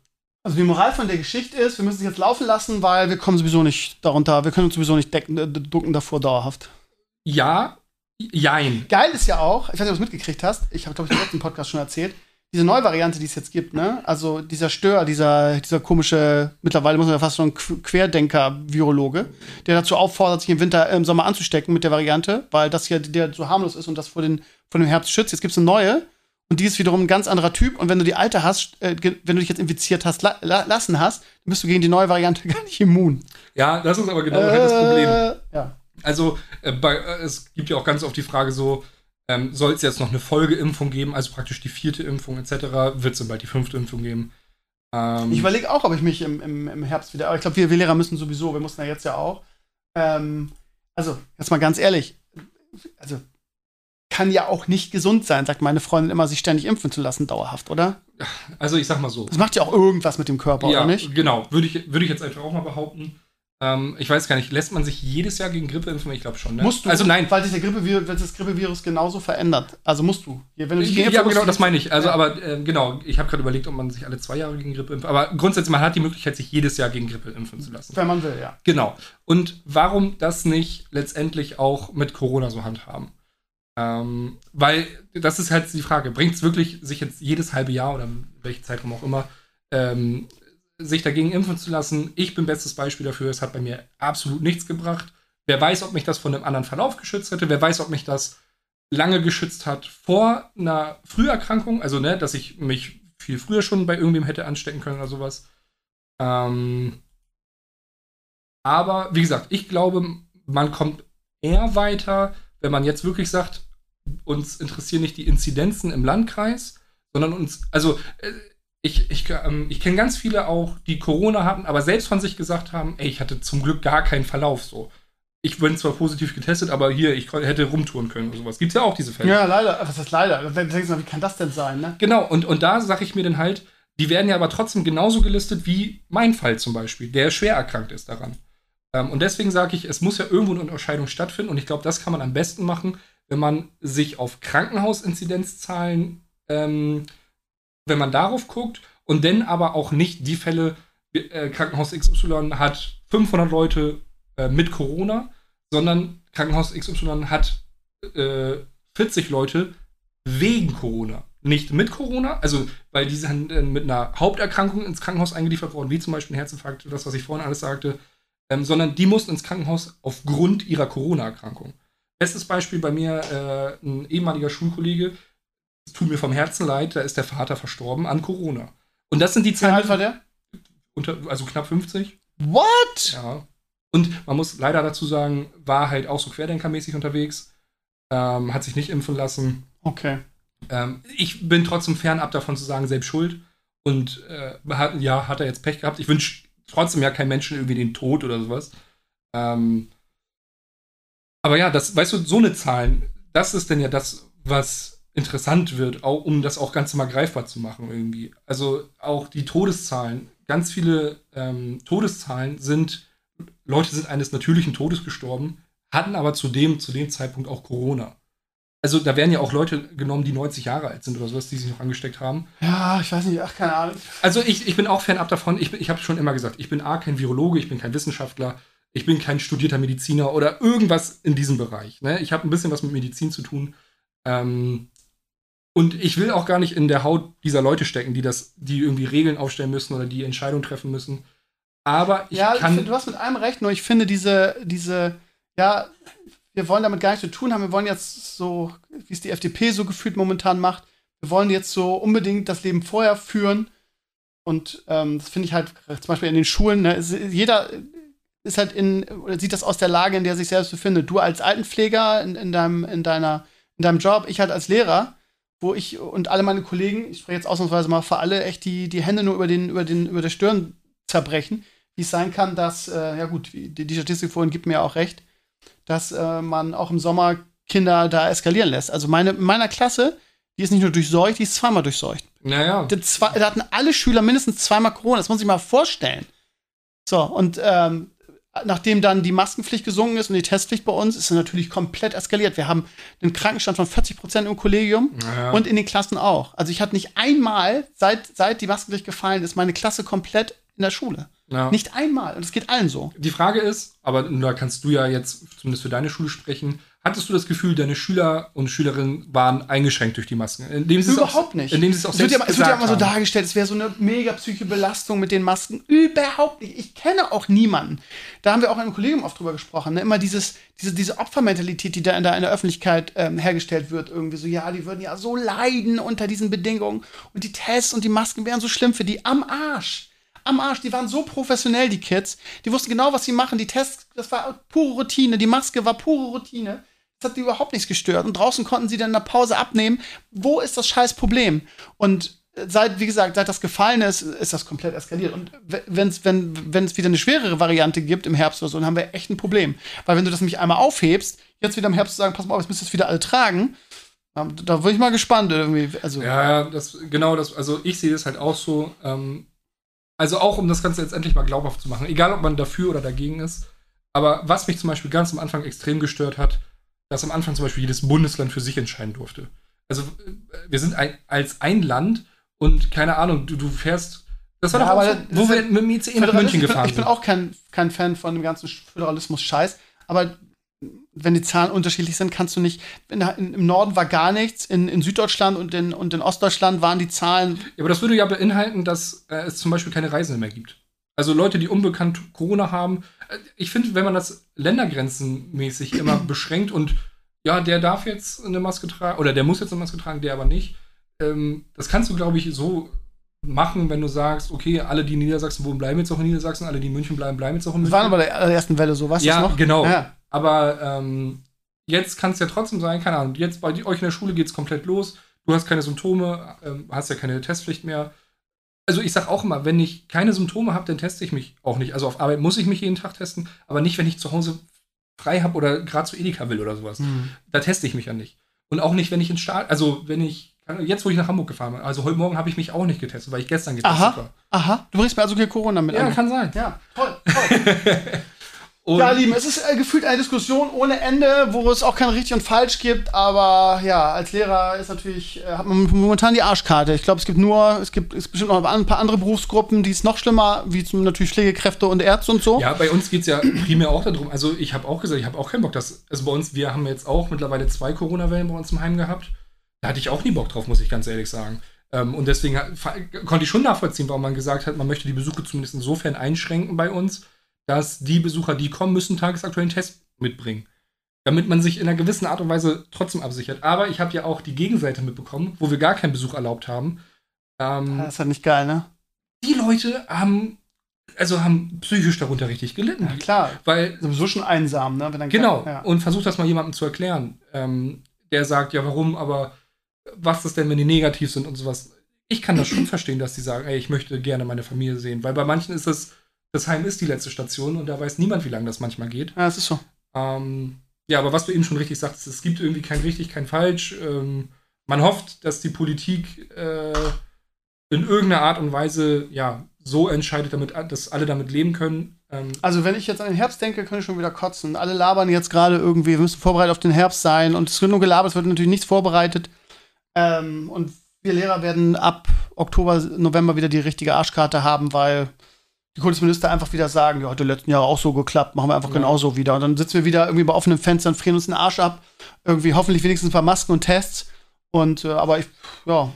Also die Moral von der Geschichte ist, wir müssen es jetzt laufen lassen, weil wir kommen sowieso nicht darunter, wir können uns sowieso nicht decken, ducken davor dauerhaft. ja, jein. Geil ist ja auch, ich weiß nicht, ob du es mitgekriegt hast, ich habe, glaube ich, im letzten Podcast schon erzählt, diese neue Variante, die es jetzt gibt, ne? Also dieser Stör, dieser, dieser komische, mittlerweile muss man ja fast schon Qu- Querdenker-Virologe, der dazu auffordert, sich im Winter, äh, im Sommer anzustecken mit der Variante, weil das hier der so harmlos ist und das vor, den, vor dem Herbst schützt. Jetzt gibt es eine neue und die ist wiederum ein ganz anderer Typ. Und wenn du die alte hast, äh, wenn du dich jetzt infiziert hast, la la lassen hast, dann bist du gegen die neue Variante <laughs> gar nicht immun. Ja, das ist aber genau halt das Problem. Also, äh, bei, äh, es gibt ja auch ganz oft die Frage so, ähm, soll es jetzt noch eine Folgeimpfung geben, also praktisch die vierte Impfung etc., wird es dann bald die fünfte Impfung geben? Ähm, Ich überlege auch, ob ich mich im, im, im Herbst wieder. Aber ich glaube, wir, wir Lehrer müssen sowieso, wir mussten ja jetzt ja auch. Ähm, also, jetzt mal ganz ehrlich, also kann ja auch nicht gesund sein, sagt meine Freundin immer, sich ständig impfen zu lassen, dauerhaft, oder? also ich sag mal so. Das macht ja auch irgendwas mit dem Körper, ja, oder nicht? genau. Würde ich, würde ich jetzt einfach auch mal behaupten. Ähm, ich weiß gar nicht, lässt man sich jedes Jahr gegen Grippe impfen? Ich glaube schon, ne? Musst du, Also nein. weil sich der Grippevirus, das Grippevirus genauso verändert. Also musst du. Wenn du dich Ja, hast, genau, das meine ich. Also, Ja. aber äh, genau, ich habe gerade überlegt, ob man sich alle zwei Jahre gegen Grippe impft. Aber grundsätzlich, man hat die Möglichkeit, sich jedes Jahr gegen Grippe impfen zu lassen. Wenn man will, ja. Genau. Und warum das nicht letztendlich auch mit Corona so handhaben? Ähm, weil das ist halt die Frage, bringt es wirklich, sich jetzt jedes halbe Jahr oder welchen Zeitraum auch immer, ähm, sich dagegen impfen zu lassen? Ich bin bestes Beispiel dafür, es hat bei mir absolut nichts gebracht. Wer weiß, ob mich das von einem anderen Verlauf geschützt hätte, wer weiß, ob mich das lange geschützt hat vor einer Früherkrankung, also ne, dass ich mich viel früher schon bei irgendwem hätte anstecken können oder sowas. Ähm, aber wie gesagt, ich glaube, man kommt eher weiter, wenn man jetzt wirklich sagt, uns interessieren nicht die Inzidenzen im Landkreis, sondern uns, also äh, ich, ich, ähm, ich kenne ganz viele auch, die Corona hatten, aber selbst von sich gesagt haben, ey, ich hatte zum Glück gar keinen Verlauf so. Ich bin zwar positiv getestet, aber hier, ich hätte rumtouren können oder sowas. Gibt's ja auch diese Fälle. Ja, leider. Was heißt leider? Dann denkst du mal, wie kann das denn sein, ne? Genau, und, und da sage ich mir dann halt, die werden ja aber trotzdem genauso gelistet wie mein Fall zum Beispiel, der schwer erkrankt ist daran. Ähm, und deswegen sage ich, es muss ja irgendwo eine Unterscheidung stattfinden und ich glaube, das kann man am besten machen, wenn man sich auf Krankenhausinzidenzzahlen, ähm, wenn man darauf guckt und dann aber auch nicht die Fälle, äh, Krankenhaus XY hat 500 Leute äh, mit Corona, sondern Krankenhaus XY hat äh, 40 Leute wegen Corona. Nicht mit Corona, also weil die sind äh, mit einer Haupterkrankung ins Krankenhaus eingeliefert worden, wie zum Beispiel ein Herzinfarkt, das, was ich vorhin alles sagte, ähm, sondern die mussten ins Krankenhaus aufgrund ihrer Corona-Erkrankung. Bestes Beispiel bei mir, äh, ein ehemaliger Schulkollege, es tut mir vom Herzen leid, da ist der Vater verstorben an Corona. Und das sind die Wie alt war Zahlen, der? unter, also knapp 50. What? Ja. Und man muss leider dazu sagen, war halt auch so querdenkermäßig unterwegs, ähm, hat sich nicht impfen lassen. Okay. Ähm, ich bin trotzdem fernab davon zu sagen, selbst schuld. Und äh, hat, ja, hat er jetzt Pech gehabt. Ich wünsche trotzdem ja keinem Menschen irgendwie den Tod oder sowas. Ähm, aber ja, das, weißt du, so eine Zahlen, das ist denn ja das, was interessant wird, auch, um das auch ganz mal greifbar zu machen irgendwie. Also auch die Todeszahlen, ganz viele ähm, Todeszahlen sind, Leute sind eines natürlichen Todes gestorben, hatten aber zu dem, zu dem Zeitpunkt auch Corona. Also da werden ja auch Leute genommen, die 90 Jahre alt sind oder sowas, die sich noch angesteckt haben. Ja, ich weiß nicht, ach, keine Ahnung. Also ich, ich bin auch Fan ab davon. Ich, ich habe schon immer gesagt, ich bin A, kein Virologe, ich bin kein Wissenschaftler, ich bin kein studierter Mediziner oder irgendwas in diesem Bereich. Ne? Ich habe ein bisschen was mit Medizin zu tun. Ähm, und ich will auch gar nicht in der Haut dieser Leute stecken, die das, die irgendwie Regeln aufstellen müssen oder die Entscheidungen treffen müssen. Aber ich ja, kann. Find, du hast mit allem recht, nur ich finde diese, diese, ja, wir wollen damit gar nichts zu tun haben. Wir wollen jetzt so, wie es die FDP so gefühlt momentan macht, wir wollen jetzt so unbedingt das Leben vorher führen. Und ähm, das finde ich halt zum Beispiel in den Schulen, ne, ist, jeder ist halt in, oder sieht das aus der Lage, in der er sich selbst befindet. Du als Altenpfleger in, in, deinem, in, deiner, in deinem Job, ich halt als Lehrer wo ich und alle meine Kollegen, ich spreche jetzt ausnahmsweise mal für alle, echt die, die Hände nur über, den, über, den, über der Stirn zerbrechen, wie es sein kann, dass, äh, ja gut, die, die Statistik vorhin gibt mir ja auch recht, dass äh, man auch im Sommer Kinder da eskalieren lässt. Also meine, in meiner Klasse, die ist nicht nur durchseucht, die ist zweimal durchseucht. Naja. Zwei, da hatten alle Schüler mindestens zweimal Corona, das muss ich mal vorstellen. So, und ähm, nachdem dann die Maskenpflicht gesungen ist und die Testpflicht bei uns, ist es natürlich komplett eskaliert. Wir haben einen Krankenstand von 40 Prozent im Kollegium Naja. und in den Klassen auch. Also ich hatte nicht einmal, seit, seit die Maskenpflicht gefallen ist, meine Klasse komplett in der Schule. Ja. Nicht einmal. Und es geht allen so. Die Frage ist, aber da kannst du ja jetzt zumindest für deine Schule sprechen, hattest du das Gefühl, deine Schüler und Schülerinnen waren eingeschränkt durch die Masken? Indem sie Überhaupt auch, nicht. Indem sie es auch Es wird, ja, es wird ja immer so dargestellt, es wäre so eine mega psychische Belastung mit den Masken. Überhaupt nicht. Ich kenne auch niemanden. Da haben wir auch im Kollegium oft drüber gesprochen. Ne? Immer dieses, diese, diese Opfermentalität, die da in der, in der Öffentlichkeit ähm, hergestellt wird. Irgendwie so, ja, die würden ja so leiden unter diesen Bedingungen. Und die Tests und die Masken wären so schlimm für die. Am Arsch. Am Arsch. Die waren so professionell, die Kids. Die wussten genau, was sie machen. Die Tests, das war pure Routine. Die Maske war pure Routine. Hat die überhaupt nichts gestört. Und draußen konnten sie dann in der Pause abnehmen. Wo ist das scheiß Problem? Und seit, wie gesagt, seit das gefallen ist, ist das komplett eskaliert. Und wenn's, wenn wenn es wieder eine schwerere Variante gibt im Herbst oder so, dann haben wir echt ein Problem. Weil wenn du das nämlich einmal aufhebst, jetzt wieder im Herbst zu sagen, pass mal auf, jetzt müsst ihr es wieder alle tragen, ähm, da bin ich mal gespannt irgendwie. Also, Ja, ja, das, genau das, also ich sehe das halt auch so, ähm, also auch um das Ganze jetzt endlich mal glaubhaft zu machen, egal ob man dafür oder dagegen ist, aber was mich zum Beispiel ganz am Anfang extrem gestört hat, dass am Anfang zum Beispiel jedes Bundesland für sich entscheiden durfte. Also äh, wir sind ein, als ein Land und keine Ahnung, du, du fährst, das war Ja, doch auch aber so, wo wir mit dem ICE nach München ich bin, gefahren ich bin sind. auch kein, kein Fan von dem ganzen Föderalismus-Scheiß, aber wenn die Zahlen unterschiedlich sind, kannst du nicht. In, in, Im Norden war gar nichts, in, in Süddeutschland und in, und in Ostdeutschland waren die Zahlen. Ja, aber das würde ja beinhalten, dass äh, es zum Beispiel keine Reisenden mehr gibt. Also Leute, die unbekannt Corona haben. Äh, ich finde, wenn man das ländergrenzenmäßig immer <clears throat> beschränkt und ja, der darf jetzt eine Maske tragen oder der muss jetzt eine Maske tragen, der aber nicht. Ähm, das kannst du, glaube ich, so machen, wenn du sagst, okay, alle, die in Niedersachsen wohnen, bleiben jetzt auch in Niedersachsen, alle, die in München bleiben, bleiben jetzt auch in Das München. war aber der allerersten Welle so, du ja, das noch? genau. Ja. Aber ähm, jetzt kann es ja trotzdem sein, keine Ahnung, jetzt bei euch in der Schule geht es komplett los, du hast keine Symptome, ähm, hast ja keine Testpflicht mehr. Also ich sag auch immer, wenn ich keine Symptome habe, dann teste ich mich auch nicht. Also auf Arbeit muss ich mich jeden Tag testen, aber nicht, wenn ich zu Hause frei habe oder gerade zu Edeka will oder sowas. Hm. Da teste ich mich ja nicht. Und auch nicht, wenn ich ins Start, also wenn ich, jetzt wo ich nach Hamburg gefahren bin, also heute Morgen habe ich mich auch nicht getestet, weil ich gestern getestet Aha. war. Aha, du bringst mir also kein Corona mit Ja, an. kann sein. Ja, toll, toll. <laughs> Und ja, Lieben, es ist äh, gefühlt eine Diskussion ohne Ende, wo es auch kein richtig und falsch gibt, aber ja, als Lehrer ist natürlich, äh, hat man momentan die Arschkarte. Ich glaube, es gibt nur, es gibt es bestimmt noch ein paar andere Berufsgruppen, die es noch schlimmer, wie zum natürlich Pflegekräfte und Ärzte und so. Ja, bei uns geht es ja primär auch darum. Also, ich habe auch gesagt, ich habe auch keinen Bock, dass. Also, bei uns, wir haben jetzt auch mittlerweile zwei Corona-Wellen bei uns im Heim gehabt. Da hatte ich auch nie Bock drauf, muss ich ganz ehrlich sagen. Ähm, und deswegen konnte ich schon nachvollziehen, warum man gesagt hat, man möchte die Besuche zumindest insofern einschränken bei uns, dass die Besucher, die kommen, müssen tagesaktuellen Test mitbringen. Damit man sich in einer gewissen Art und Weise trotzdem absichert. Aber ich habe ja auch die Gegenseite mitbekommen, wo wir gar keinen Besuch erlaubt haben. Ähm, Das ist halt nicht geil, ne? die Leute haben, also haben psychisch darunter richtig gelitten. Ja, klar. Weil Sowieso schon einsam, ne? Genau. Ja. Und versucht das mal jemandem zu erklären. Ähm, der sagt, ja, warum, aber was ist denn, wenn die negativ sind und sowas. Ich kann das schon <clears throat> verstehen, dass die sagen, ey, ich möchte gerne meine Familie sehen. Weil bei manchen ist es, das Heim ist die letzte Station und da weiß niemand, wie lange das manchmal geht. ja, es ist so. Ähm, ja, aber was du eben schon richtig sagst, es gibt irgendwie kein richtig, kein falsch. Ähm, man hofft, dass die Politik äh, in irgendeiner Art und Weise ja so entscheidet, damit dass alle damit leben können. Ähm, Also, wenn ich jetzt an den Herbst denke, kann ich schon wieder kotzen. Alle labern jetzt gerade irgendwie, wir müssen vorbereitet auf den Herbst sein. Und es wird nur gelabert, es wird natürlich nichts vorbereitet. Ähm, und wir Lehrer werden ab Oktober, November wieder die richtige Arschkarte haben, weil die Kultusminister einfach wieder sagen, ja, hat die letzten Jahre auch so geklappt, machen wir einfach Ja. genauso wieder. Und dann sitzen wir wieder irgendwie bei offenen Fenstern, frieren uns den Arsch ab. Irgendwie hoffentlich wenigstens ein paar Masken und Tests. Und, äh, aber ich, ja,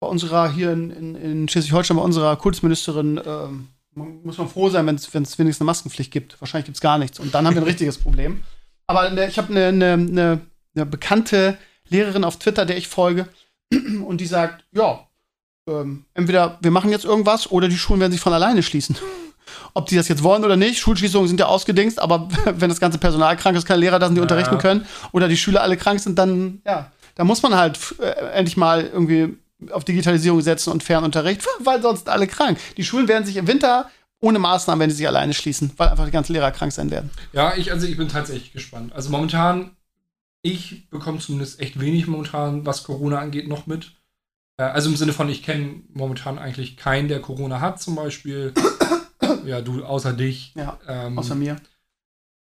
bei unserer hier in, in, in Schleswig-Holstein, bei unserer Kultusministerin, ähm, muss man froh sein, wenn es wenigstens eine Maskenpflicht gibt. Wahrscheinlich gibt es gar nichts. Und dann haben wir ein richtiges <laughs> Problem. Aber ne, ich habe eine ne, ne, ne bekannte Lehrerin auf Twitter, der ich folge, <clears throat> und die sagt, ja, ähm, entweder wir machen jetzt irgendwas oder die Schulen werden sich von alleine schließen. Ob die das jetzt wollen oder nicht, Schulschließungen sind ja ausgedingst, aber <laughs> wenn das ganze Personal krank ist, keine Lehrer da sind, die Ja. unterrichten können, oder die Schüler alle krank sind, dann, ja, da muss man halt äh, endlich mal irgendwie auf Digitalisierung setzen und Fernunterricht, <laughs> weil sonst alle krank. Die Schulen werden sich im Winter ohne Maßnahmen, wenn sie sich alleine schließen, weil einfach die ganzen Lehrer krank sein werden. Ja, ich, also ich bin tatsächlich gespannt. Also momentan, ich bekomme zumindest echt wenig momentan, was Corona angeht, noch mit. Äh, also im Sinne von, ich kenne momentan eigentlich keinen, der Corona hat, zum Beispiel. ja, du, außer dich. Ja, Ähm, außer mir.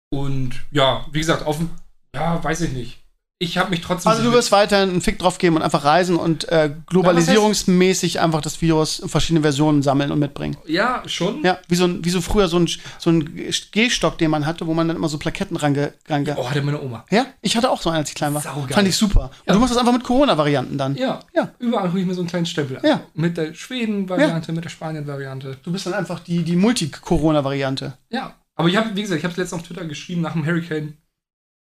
Und ja, wie gesagt, auf dem, ja, weiß ich nicht. Ich habe mich trotzdem. Also du wirst weiterhin einen Fick drauf geben und einfach reisen und äh, globalisierungsmäßig einfach das Virus in verschiedene Versionen sammeln und mitbringen. Ja, schon. Ja, wie so, ein, wie so früher so ein, so ein Gehstock, den man hatte, wo man dann immer so Plaketten range. range Oh, hatte meine Oma. ja, ich hatte auch so einen, als ich klein war. Saugeil. Fand ich super. Und Ja. du machst das einfach mit Corona-Varianten dann. Ja, Ja. Überall hole ich mir so einen kleinen Stempel an. Ja. Mit der Schweden-Variante, mit der Spanien-Variante. Du bist dann einfach die, die Multi-Corona-Variante. Ja. Aber ich habe, wie gesagt, ich habe es letztens auf Twitter geschrieben nach dem Hurricane.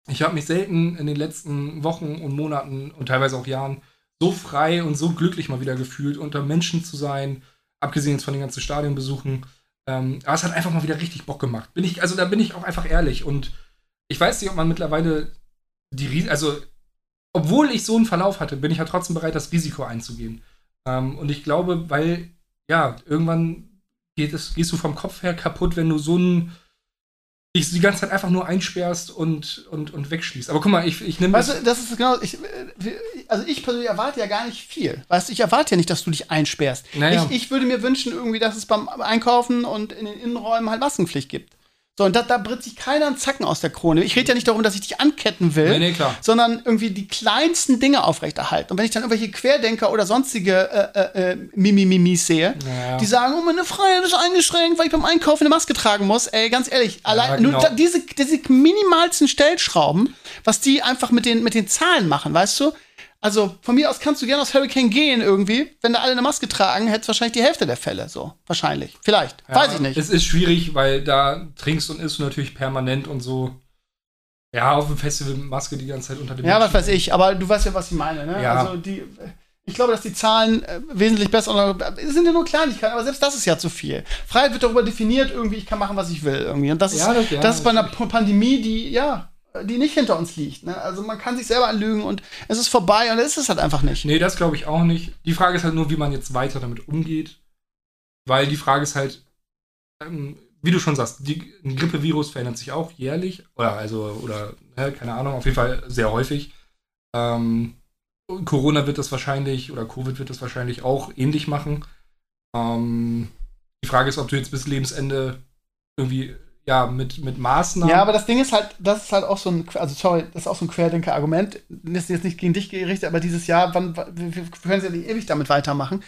Ich habe mich selten in den letzten Wochen und Monaten und teilweise auch Jahren so frei und so glücklich mal wieder gefühlt, unter Menschen zu sein, abgesehen jetzt von den ganzen Stadionbesuchen. Ähm, aber es hat einfach mal wieder richtig Bock gemacht. Bin ich, also da bin ich auch einfach ehrlich. Und ich weiß nicht, ob man mittlerweile die Ris also obwohl ich so einen Verlauf hatte, bin ich ja trotzdem bereit, das Risiko einzugehen. Ähm, und ich glaube, weil, ja, irgendwann geht es, gehst du vom Kopf her kaputt, wenn du so ein dich die ganze Zeit einfach nur einsperrst und, und, und wegschließt. Aber guck mal, ich, ich nehme Weißt du, das ist genau, ich, äh, also ich persönlich erwarte ja gar nicht viel. Weißt du, ich erwarte ja nicht, dass du dich einsperrst. Naja. Ich, ich würde mir wünschen, irgendwie, dass es beim Einkaufen und in den Innenräumen halt Maskenpflicht gibt. So, und da, da bricht sich keiner einen Zacken aus der Krone. Ich rede ja nicht darum, dass ich dich anketten will, Nee, nee, sondern irgendwie die kleinsten Dinge aufrechterhalten. Und wenn ich dann irgendwelche Querdenker oder sonstige äh, äh, äh, Mimimimis sehe, Ja. die sagen, oh, meine Freiheit ist eingeschränkt, weil ich beim Einkaufen eine Maske tragen muss. Ey, ganz ehrlich, allein genau. nur diese, diese minimalsten Stellschrauben, was die einfach mit den, mit den Zahlen machen, weißt du? Also von mir aus kannst du gerne aus Hurricane gehen irgendwie. Wenn da alle eine Maske tragen, hättest du wahrscheinlich die Hälfte der Fälle. So, wahrscheinlich. Vielleicht. Ja, Weiß ich nicht. Es ist schwierig, weil da trinkst und isst du natürlich permanent und so. Ja, auf dem Festival Maske die ganze Zeit unter dem Ja, was weiß ich, aber du weißt ja, was ich meine, ne? Ja. Also die. Ich glaube, dass die Zahlen äh, wesentlich besser es sind ja nur Kleinigkeiten, aber selbst das ist ja zu viel. Freiheit wird darüber definiert, irgendwie, ich kann machen, was ich will, irgendwie. Und das ist, Ja, das- ja, das ist bei einer Pandemie, die, ja, die nicht hinter uns liegt. Ne? Also man kann sich selber anlügen und es ist vorbei und es ist halt einfach nicht. Nee, das glaube ich auch nicht. Die Frage ist halt nur, wie man jetzt weiter damit umgeht. Weil die Frage ist halt, ähm, wie du schon sagst, die, ein Grippevirus verändert sich auch jährlich. Oder also, oder, ne, keine Ahnung, auf jeden Fall sehr häufig. Ähm, Corona wird das wahrscheinlich, oder Covid wird das wahrscheinlich auch ähnlich machen. Ähm, die Frage ist, ob du jetzt bis Lebensende irgendwie, ja, mit, mit Maßnahmen. Ja, aber das Ding ist halt, das ist halt auch so ein, also sorry, das ist auch so ein Querdenker-Argument. Das ist jetzt nicht gegen dich gerichtet, aber dieses Jahr, wann, wir können ja nicht ewig damit weitermachen.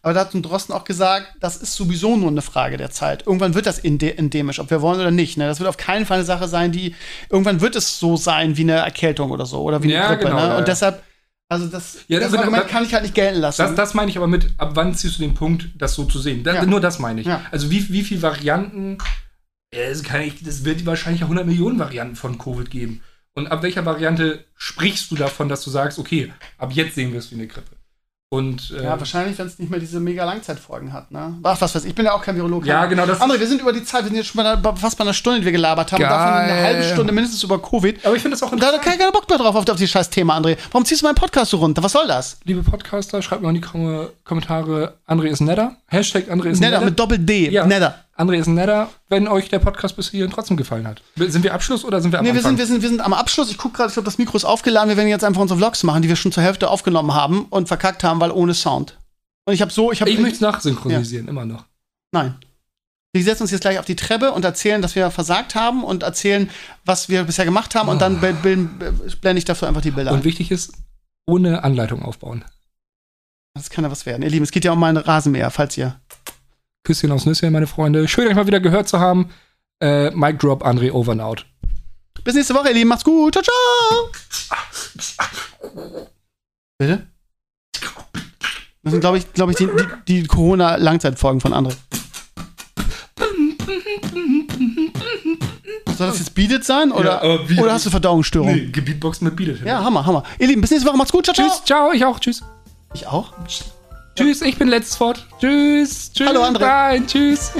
Aber da hat ein Drosten auch gesagt, das ist sowieso nur eine Frage der Zeit. Irgendwann wird das ende- endemisch, ob wir wollen oder nicht. Ne? Das wird auf keinen Fall eine Sache sein, die, irgendwann wird es so sein wie eine Erkältung oder so, oder wie eine Ja, Grippe. genau, ne? ja, ja. Und deshalb, also das, Ja, das das- Argument das- kann ich halt nicht gelten lassen. Das, das meine ich aber mit, ab wann ziehst du den Punkt, das so zu sehen? Da, Ja. Nur das meine ich. Ja. Also wie, wie viele Varianten, es kann ich, das wird wahrscheinlich auch 100 Millionen Varianten von Covid geben. Und ab welcher Variante sprichst du davon, dass du sagst, okay, ab jetzt sehen wir es wie eine Grippe? Und äh, ja, wahrscheinlich, wenn es nicht mehr diese mega Langzeitfolgen hat. Ne? Ach, was weiß ich, ich bin ja auch kein Virologe. Ja, genau, das- André, wir sind über die Zeit, wir sind jetzt schon bei einer, fast bei einer Stunde, die wir gelabert haben. Und davon eine Geil. halbe Stunde mindestens über Covid. aber ich finde das auch Und da hat interessant. keiner Bock mehr drauf auf, auf dieses scheiß Thema, André. Warum ziehst du meinen Podcast so runter? Was soll das? Liebe Podcaster, schreibt mir in die Kom Kommentare, André ist netter. Hashtag André ist Netter, netter. mit Doppel-D. Ja. Netter. André ist netter, wenn euch der Podcast bis hierhin trotzdem gefallen hat. Sind wir Abschluss oder sind wir am Nee, wir Anfang? sind, wir, sind, wir sind am Abschluss. Ich gucke gerade, ich glaube, das Mikro ist aufgeladen. Wir werden jetzt einfach unsere Vlogs machen, die wir schon zur Hälfte aufgenommen haben und verkackt haben, weil ohne Sound. Und ich habe so, ich habe. ich möchte es nachsynchronisieren, immer noch. Nein. Wir setzen uns jetzt gleich auf die Treppe und erzählen, dass wir versagt haben und erzählen, was wir bisher gemacht haben und dann blende ich dafür einfach die Bilder Und ein. wichtig ist, ohne Anleitung aufbauen. Das kann ja was werden. Ihr Lieben, es geht ja um meinen Rasenmäher, falls ihr. Küsschen aufs Nüsschen, meine Freunde. Schön, euch mal wieder gehört zu haben. Äh, Mic Drop, André, over and out. Bis nächste Woche, ihr Lieben. Macht's gut. Ciao, ciao. Bitte? Das sind, glaube ich, glaube ich, die, die, die Corona-Langzeitfolgen von André. Soll das jetzt Beat It sein? Oder, Ja, aber wie- oder hast du Verdauungsstörung? Nee, Gebietboxen mit Beat It. Ja, Hammer, Hammer. Ihr Lieben, bis nächste Woche. Macht's gut. Ciao, ciao. Tschüss, ciao, ich auch, tschüss. Ich auch? Tschüss, ich bin letztes Wort. Tschüss, tschüss. Hallo, André. Nein, tschüss.